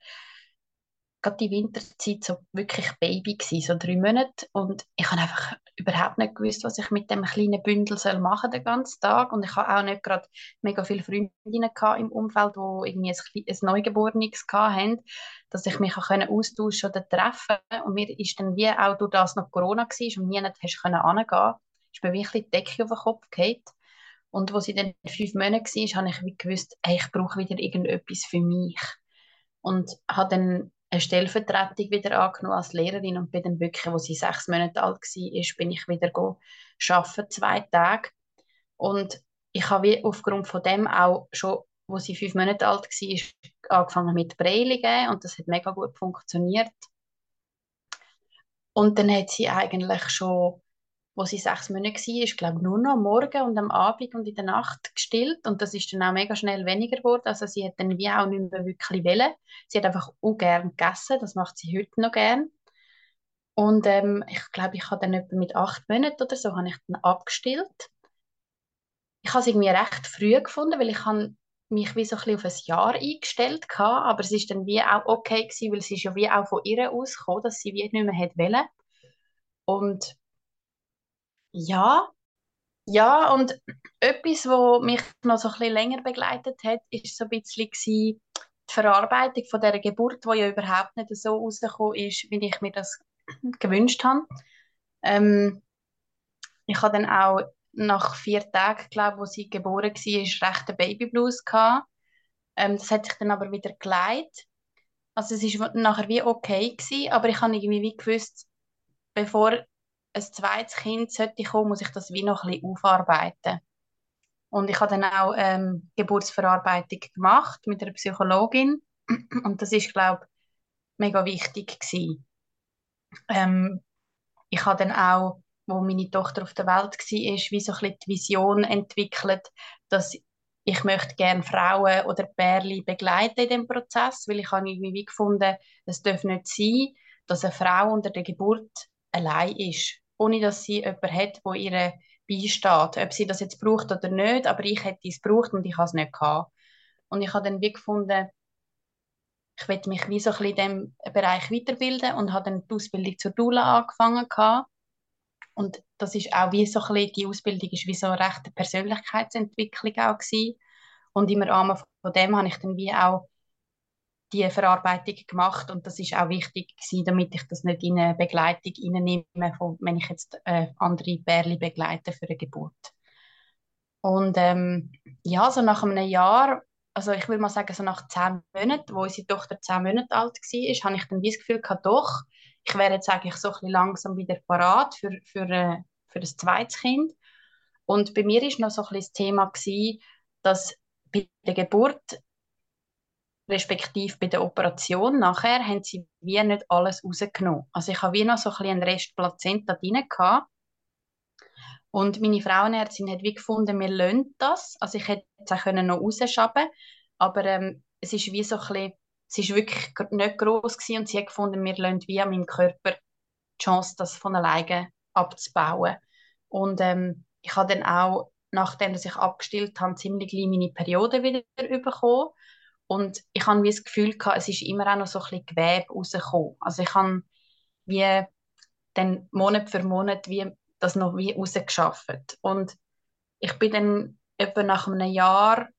gerade die Winterzeit so wirklich Baby gewesen, so drei Monate und ich habe einfach überhaupt nicht gewusst, was ich mit dem kleinen Bündel soll machen den ganzen Tag und ich habe auch nicht gerade mega viele Freundinnen im Umfeld, wo irgendwie ein, ein Neugeborenes hatten, dass ich mich auch austauschen oder treffen und mir ist dann wie auch durch das noch Corona war und nie nicht hast können hingehen, ist mir wirklich die Decke auf den Kopf gefallen. Und als sie dann fünf Monate war, habe ich gewusst, ey, ich brauche wieder irgendetwas für mich. Und habe dann eine Stellvertretung wieder angenommen als Lehrerin und bin dann wirklich, wo sie sechs Monate alt war, bin ich wieder arbeiten, zwei Tage. Und ich habe aufgrund von dem auch schon, wo sie fünf Monate alt war, angefangen mit Breiligen und das hat mega gut funktioniert. Und dann hat sie eigentlich schon wo sie sechs Monate war, ist glaube nur noch am Morgen und am Abend und in der Nacht gestillt und das ist dann auch mega schnell weniger geworden. Also sie hat dann wie auch nicht mehr wirklich wollen. Sie hat einfach auch gern gegessen, das macht sie heute noch gern. Und ähm, ich glaube, ich habe dann etwa mit acht Monaten oder so habe ich dann abgestillt. Ich habe es irgendwie recht früh gefunden, weil ich mich wie so ein bisschen auf ein Jahr eingestellt hatte, aber es ist dann wie auch okay gewesen, weil sie ist ja wie auch von ihr ausgekommen, dass sie wie nicht mehr hätte wollen. Und ja, ja, und etwas, was mich noch so ein bisschen länger begleitet hat, ist so ein bisschen die Verarbeitung von dieser Geburt, die ja überhaupt nicht so rausgekommen ist, wie ich mir das gewünscht habe. Ähm, ich habe dann auch nach vier Tagen, glaube wo sie geboren war, recht einen Babyblues gehabt. Ähm, das hat sich dann aber wieder geleitet. Also es war nachher wie okay gewesen, aber ich habe irgendwie wie gewusst, bevor ein zweites Kind sollte kommen, muss ich das wie noch ein bisschen aufarbeiten. Und ich habe dann auch ähm, Geburtsverarbeitung gemacht mit einer Psychologin. Und das ist, glaube ich, mega wichtig gewesen. Ähm, ich habe dann auch, wo meine Tochter auf der Welt war, wie so ein bisschen die Vision entwickelt, dass ich möchte gerne Frauen oder Pärchen begleiten in dem Prozess, weil ich habe irgendwie gefunden, es darf nicht sein, dass eine Frau unter der Geburt allein ist ohne dass sie jemanden hat, der ihr beisteht. Ob sie das jetzt braucht oder nicht, aber ich hätte es gebraucht und ich habe es nicht gehabt. Und ich habe dann wie gefunden, ich will mich wie so ein bisschen in diesem Bereich weiterbilden und habe dann die Ausbildung zur Dula angefangen gehabt. Und das ist auch wie so ein bisschen, die Ausbildung ist wie so eine rechte Persönlichkeitsentwicklung auch gewesen. Und im Rahmen von dem habe ich dann wie auch die Verarbeitung gemacht und das ist auch wichtig gewesen, damit ich das nicht in eine Begleitung nehme, wenn ich jetzt äh, andere Bärli begleite für eine Geburt. Und ähm, ja, so nach einem Jahr, also ich würde mal sagen, so nach zehn Monaten, wo unsere Tochter zehn Monate alt war, habe ich dann das Gefühl gehabt, doch, ich wäre jetzt eigentlich so ein bisschen langsam wieder parat für, für, äh, für ein zweites Kind. Und bei mir war noch so ein bisschen das Thema gewesen, dass bei der Geburt respektive bei der Operation nachher haben sie wie nicht alles rausgenommen. Also ich habe wie noch so ein bisschen einen Rest Plazenta drin gehabt. Und meine Frauenärztin hat wie gefunden, wir lassen das. Also ich hätte es auch noch rausschaben aber ähm, es ist wie so ein bisschen, es ist wirklich nicht groß gewesen und sie hat gefunden, wir lassen wie an meinem Körper die Chance, das von alleine abzubauen. Und ähm, ich habe dann auch, nachdem ich abgestillt habe, ziemlich gleich meine Periode wieder bekommen. Und ich wie das Gefühl gehabt, es ist immer auch noch so ein bisschen Gewebe rausgekommen. Also ich habe wie dann Monat für Monat wie das noch wie rausgeschafft. Und ich bin dann etwa nach einem Jahr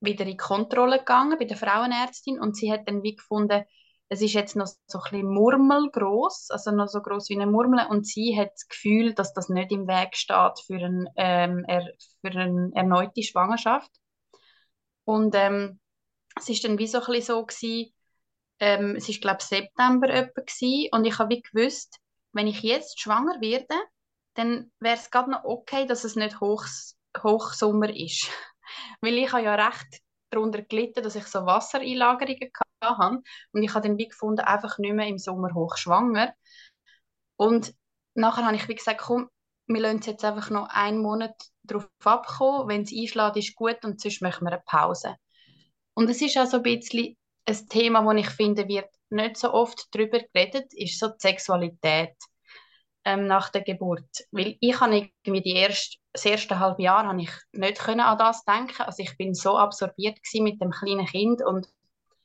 wieder in Kontrolle gegangen bei der Frauenärztin und sie hat dann wie gefunden, es ist jetzt noch so ein bisschen murmelgroß, also noch so groß wie eine Murmel und sie hat das Gefühl, dass das nicht im Weg steht für, ein, ähm, er, für eine erneute Schwangerschaft. Und ähm, es ist dann wie so ein bisschen so gewesen, ähm, es ist glaube ich September etwa und ich habe wie gewusst, wenn ich jetzt schwanger werde, dann wäre es gerade noch okay, dass es nicht Hochs Hochsommer ist. Weil ich habe ja recht darunter gelitten, dass ich so Wassereinlagerungen hatte. Und ich habe dann wie gefunden, einfach nicht mehr im Sommer hochschwanger. Und nachher habe ich wie gesagt, komm, wir lassen jetzt einfach noch einen Monat darauf abkommen. Wenn es einschlägt, ist gut und sonst machen wir eine Pause. Und es ist auch so ein bisschen ein Thema, wo ich finde, wird nicht so oft darüber geredet, ist so die Sexualität ähm, nach der Geburt. Weil ich habe irgendwie die erste, das erste halbe Jahr habe ich nicht können an das denken. Also ich bin so absorbiert mit dem kleinen Kind und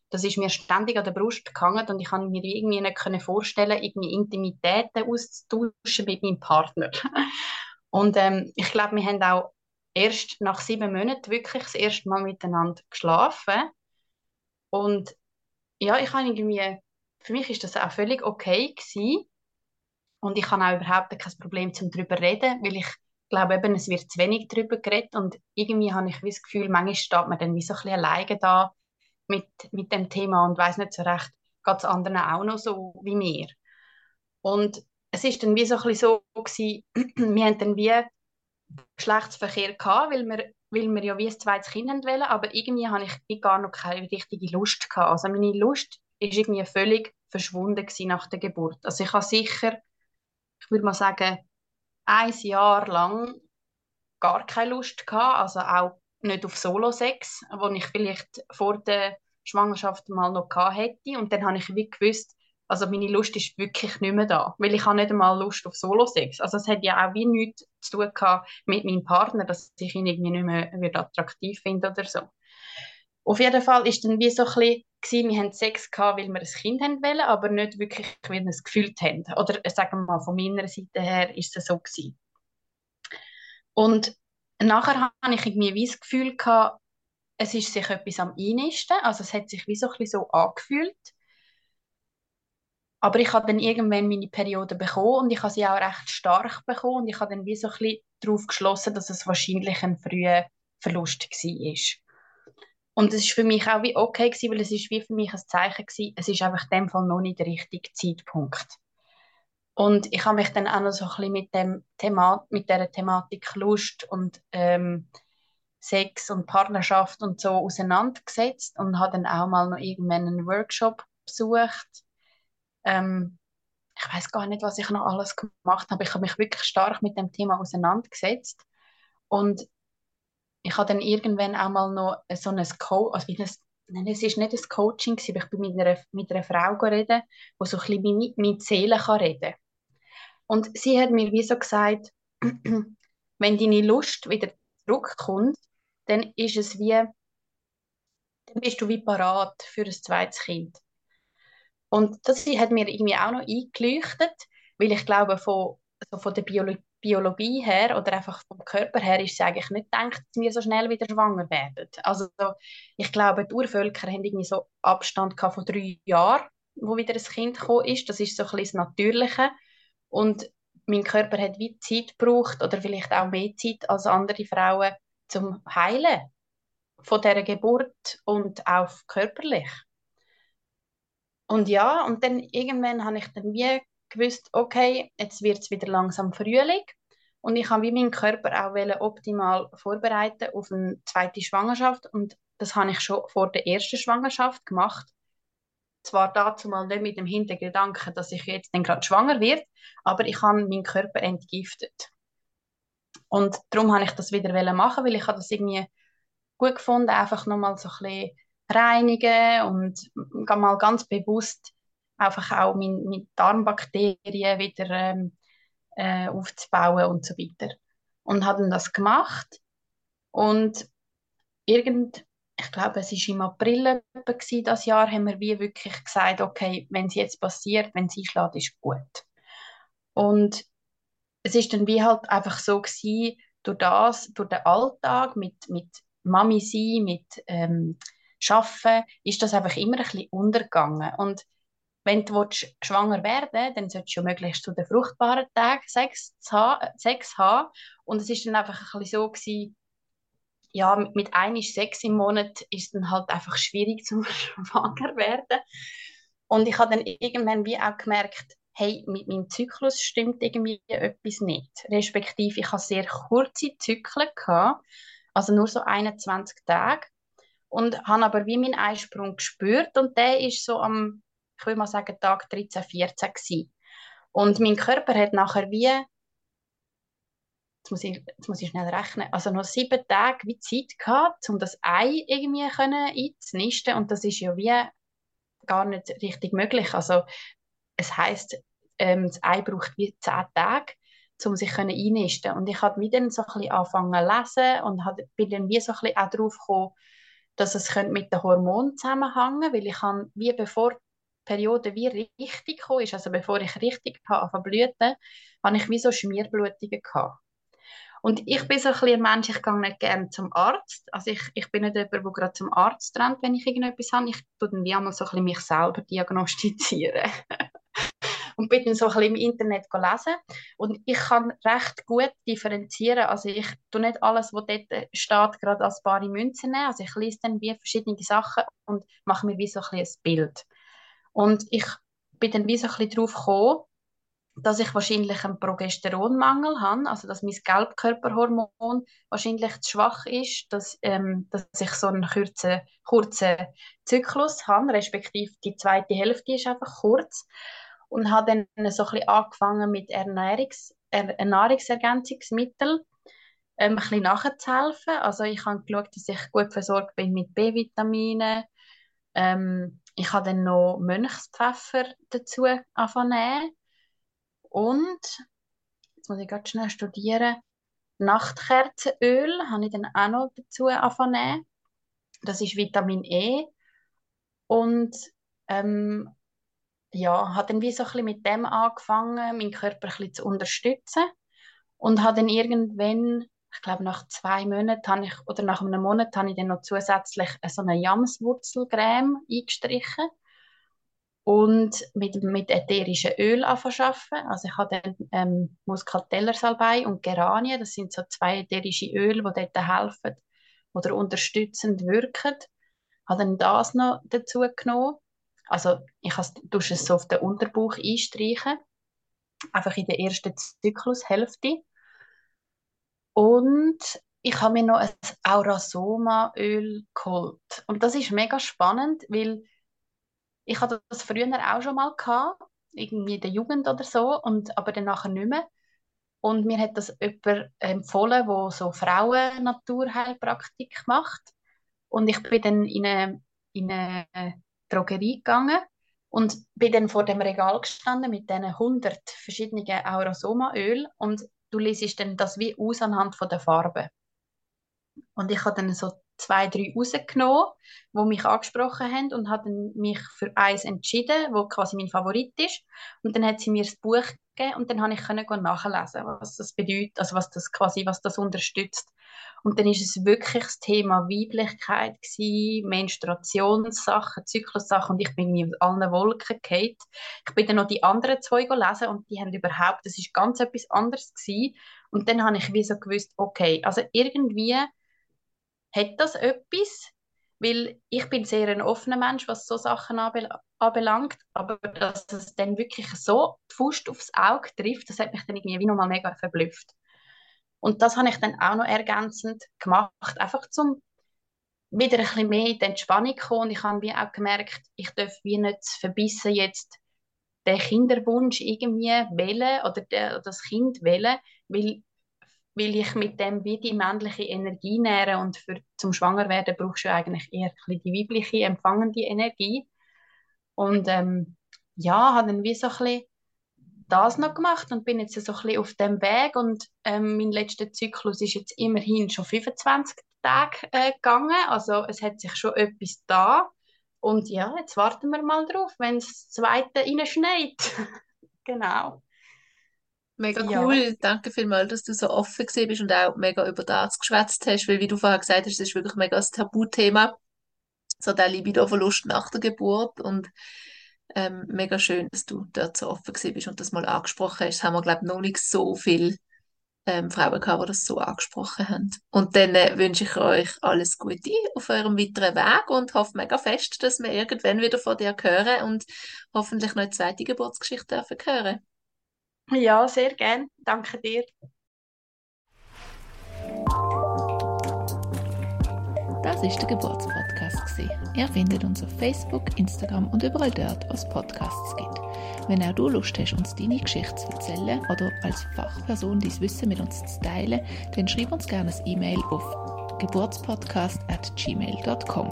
das ist mir ständig an der Brust gehangen und ich kann mir irgendwie nicht vorstellen, irgendwie Intimitäten auszutauschen mit meinem Partner. und ähm, ich glaube, wir haben auch erst nach sieben Monaten wirklich das erste Mal miteinander geschlafen und ja, ich habe irgendwie, für mich ist das auch völlig okay gewesen. Und ich habe auch überhaupt kein Problem, zum darüber reden, weil ich glaube eben, es wird zu wenig darüber geredet und irgendwie habe ich das Gefühl, manchmal steht man dann wie so ein bisschen alleine da mit, mit dem Thema und weiß nicht so recht, geht es anderen auch noch so wie mir. Und es ist dann wie so ein bisschen so gewesen, wir haben dann wie Geschlechtsverkehr gehabt, weil wir, weil wir ja wie ein zweites Kind wollen, aber irgendwie habe ich gar noch keine richtige Lust gehabt. Also meine Lust ist irgendwie völlig verschwunden nach der Geburt. Also ich habe sicher ich würde mal sagen, ein Jahr lang gar keine Lust gehabt, also auch nicht auf Solo-Sex, wo ich vielleicht vor der Schwangerschaft mal noch gehabt hätte und dann habe ich wie gewusst, also meine Lust ist wirklich nicht mehr da, weil ich habe nicht einmal Lust auf Solo-Sex. Also es hat ja auch wie nichts zu tun gehabt mit meinem Partner, dass ich ihn irgendwie nicht mehr attraktiv finde oder so. Auf jeden Fall ist dann wie so ein bisschen, wir haben Sex gehabt, weil wir ein Kind haben wollen, aber nicht wirklich, weil wir es gefühlt haben. Oder äh, sagen wir mal, von meiner Seite her ist es so gewesen. Und nachher habe ich irgendwie wie das Gefühl gehabt, es ist sich etwas am einnisten, also es hat sich wie so ein bisschen so angefühlt. Aber ich habe dann irgendwann meine Periode bekommen und ich habe sie auch recht stark bekommen und ich habe dann wie so ein bisschen darauf geschlossen, dass es wahrscheinlich ein früher Verlust war. Und es ist für mich auch wie okay gewesen, weil es ist wie für mich ein Zeichen gewesen, es ist einfach in dem Fall noch nicht der richtige Zeitpunkt. Und ich habe mich dann auch noch so ein bisschen mit, dem Thema, mit dieser Thematik Lust und ähm, Sex und Partnerschaft und so auseinandergesetzt und habe dann auch mal noch irgendwann einen Workshop besucht. Ähm, ich weiß gar nicht, was ich noch alles gemacht habe. Ich habe mich wirklich stark mit dem Thema auseinandergesetzt. Und ich habe dann irgendwann auch mal noch so ein Co also ein, nein, es ist nicht ein Coaching aber ich bin mit einer, mit einer Frau reden, die so ein bisschen mit, mit Seele kann Und sie hat mir wie so gesagt, wenn deine Lust wieder zurückkommt, dann ist es wie, dann bist du wie parat für ein zweites Kind. Und das hat mir irgendwie auch noch eingeleuchtet, weil ich glaube, von, also von der Biologie Biologie her oder einfach vom Körper her ist es eigentlich nicht gedacht, dass wir so schnell wieder schwanger werden. Also ich glaube, die Urvölker haben irgendwie so Abstand von drei Jahren, wo wieder ein Kind gekommen ist. Das ist so ein bisschen das Natürliche. Und mein Körper hat wie Zeit gebraucht oder vielleicht auch mehr Zeit als andere Frauen zum Heilen von dieser Geburt und auch körperlich. Und ja, und dann irgendwann habe ich dann wie gewusst, okay, jetzt wird es wieder langsam Frühling. Und ich habe wie meinen Körper auch optimal vorbereiten auf eine zweite Schwangerschaft. Und das habe ich schon vor der ersten Schwangerschaft gemacht. Zwar dazu mal nicht mit dem Hintergedanken, dass ich jetzt dann gerade schwanger werde, aber ich habe meinen Körper entgiftet. Und darum habe ich das wieder machen, weil ich habe das irgendwie gut gefunden, einfach nochmal so ein bisschen reinigen und mal ganz bewusst einfach auch meine, meine Darmbakterien wieder ähm, äh, aufzubauen und so weiter. Und haben das gemacht und irgend, ich glaube, es war im April gewesen, das Jahr, haben wir wie wirklich gesagt, okay, wenn es jetzt passiert, wenn es einschlägt, ist gut. Und es ist dann wie halt einfach so gewesen, durch das, durch den Alltag mit, mit Mami sein, mit ähm, Arbeiten, ist das einfach immer ein bisschen untergegangen. Und wenn du willst, schwanger werden willst, dann solltest du möglichst zu den fruchtbaren Tagen Sex, haben, Sex haben. Und es ist dann einfach ein bisschen so gewesen, ja, mit, einem Sex im Monat ist dann halt einfach schwierig zum schwanger werden. Und ich habe dann irgendwann wie auch gemerkt, hey, mit meinem Zyklus stimmt irgendwie etwas nicht. Respektive, ich hatte sehr kurze Zyklen, gehabt, also nur so 21 Tage. Und habe aber wie meinen Eisprung gespürt und der ist so am ich würde mal sagen, Tag 13, 14 gewesen. Und mein Körper hat nachher wie, jetzt muss ich, jetzt muss ich schnell rechnen, also noch sieben Tage wie Zeit gehabt, um das Ei irgendwie können einzunisten und das ist ja wie gar nicht richtig möglich. Also es heißt, ähm, das Ei braucht wie zehn Tage, um sich einnisten Und ich habe wieder so ein bisschen angefangen zu lesen und bin dann wie so ein bisschen auch darauf gekommen, dass es mit den Hormonen zusammenhängen weil ich habe, wie bevor Periode wie richtig gekommen ist, also bevor ich richtig habe blüten, hatte ich wie so Schmierblutungen gehabt. Und ich bin so ein, ein Mensch, ich gehe nicht gerne zum Arzt. Also ich, ich bin nicht jemand, der gerade zum Arzt rennt, wenn ich irgendetwas habe. Ich tue dann wie einmal so ein bisschen mich selber diagnostizieren. und bin dann so ein bisschen im Internet lesen. Und ich kann recht gut differenzieren. Also ich tue nicht alles, was dort steht, gerade als bare Münze nehmen. Also ich lese dann wie verschiedene Sachen und mache mir wie so ein, bisschen ein Bild. Und ich bin dann wie so ein bisschen darauf gekommen, dass ich wahrscheinlich einen Progesteronmangel habe, also dass mein Gelbkörperhormon wahrscheinlich zu schwach ist, dass, ähm, dass ich so einen kurzen, kurzen Zyklus habe, respektive die zweite Hälfte ist einfach kurz. Und habe dann so ein bisschen angefangen mit Ernährungs er Nahrungsergänzungsmitteln ähm, ein bisschen nachzuhelfen. Also ich habe geschaut, dass ich gut versorgt bin mit B-Vitaminen, ähm, ich habe dann noch Mönchspfeffer dazu angefangen und jetzt muss ich ganz schnell studieren. Nachtkerzenöl habe ich dann auch noch dazu angefangen. Das ist Vitamin E und ähm, ja, habe dann wie so ein bisschen mit dem angefangen, meinen Körper ein zu unterstützen und habe dann irgendwann ich glaube, nach zwei Monaten ich, oder nach einem Monat habe ich dann noch zusätzlich so eine Jamswurzelcreme eingestrichen und mit, mit ätherischem Öl anfangen Also ich habe dann ähm, Muscatellersalbei und Geranie, das sind so zwei ätherische Öle, die dort helfen oder unterstützend wirken. Habe dann das noch dazu genommen. Also ich tue es so auf den Unterbauch einstreichen, einfach in der ersten Zyklushälfte. Und ich habe mir noch ein Aurasoma-Öl geholt. Und das ist mega spannend, weil ich hatte das früher auch schon mal gehabt, irgendwie in der Jugend oder so, und, aber dann nachher nicht mehr. Und mir hat das jemand empfohlen, der so Frauen-Naturheilpraktik macht. Und ich bin dann in eine, in eine Drogerie gegangen und bin dann vor dem Regal gestanden mit diesen 100 verschiedenen Aurasoma-Öl und du liest dann das wie aus anhand von der Farbe. Und ich habe dann so zwei, drei rausgenommen, die mich angesprochen haben und habe mich für eins entschieden, wo quasi mein Favorit ist. Und dann hat sie mir das Buch gegeben und dann habe ich nachlesen, was das bedeutet, also was das quasi, was das unterstützt. Und dann ist es wirklich das Thema Weiblichkeit Menstruationssachen, Zyklussachen und ich bin mir auf allen Wolken gefallen. Ich bin dann noch die anderen zwei gelesen und die haben überhaupt, das ist ganz etwas anderes gewesen. Und dann habe ich wie so gewusst, okay, also irgendwie hat das etwas, weil ich bin sehr ein offener Mensch, was so Sachen anbelangt, aber dass es dann wirklich so die Faust aufs Auge trifft, das hat mich dann irgendwie wie nochmal mega verblüfft. Und das habe ich dann auch noch ergänzend gemacht, einfach zum wieder ein bisschen mehr in die Entspannung kommen. Und ich habe wie auch gemerkt, ich darf wie nicht verbissen jetzt den Kinderwunsch irgendwie wählen oder, der, das Kind wählen, weil weil ich mit dem wie die männliche Energie nähere und für, zum Schwangerwerden brauchst du eigentlich eher die weibliche, empfangende Energie. Und ähm, ja, habe dann wie so ein bisschen das noch gemacht und bin jetzt so ein bisschen auf dem Weg und ähm, mein letzter Zyklus ist jetzt immerhin schon 25 Tage äh, gegangen, also es hat sich schon etwas da und ja, jetzt warten wir mal drauf, wenn das zweite schneit. genau.
Mega cool. Ja. Danke vielmals, dass du so offen bist und auch mega über das geschwätzt hast, weil wie du vorher gesagt hast, das ist wirklich mega ein Tabuthema. So der Libido-Verlust nach der Geburt und ähm, mega schön, dass du dort so offen bist und das mal angesprochen hast. Das haben wir, glaube ich, noch nicht so viele ähm, Frauen gehabt, die das so angesprochen haben. Und dann äh, wünsche ich euch alles Gute auf eurem weiteren Weg und hoffe mega fest, dass wir irgendwann wieder von dir hören und hoffentlich noch eine zweite Geburtsgeschichte dürfen hören.
Ja, sehr gern. Danke dir.
Das ist der Geburtspodcast. Ihr findet uns auf Facebook, Instagram und überall dort, wo es Podcasts gibt. Wenn auch du Lust hast, uns deine Geschichte zu erzählen oder als Fachperson dein Wissen mit uns zu teilen, dann schreib uns gerne ein E-Mail auf geburtspodcast.gmail.com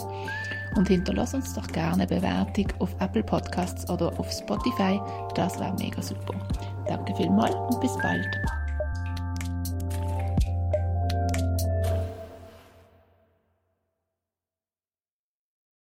und hinterlass uns doch gerne eine Bewertung auf Apple Podcasts oder auf Spotify. Das wäre mega super. Danke vielmals und bis bald.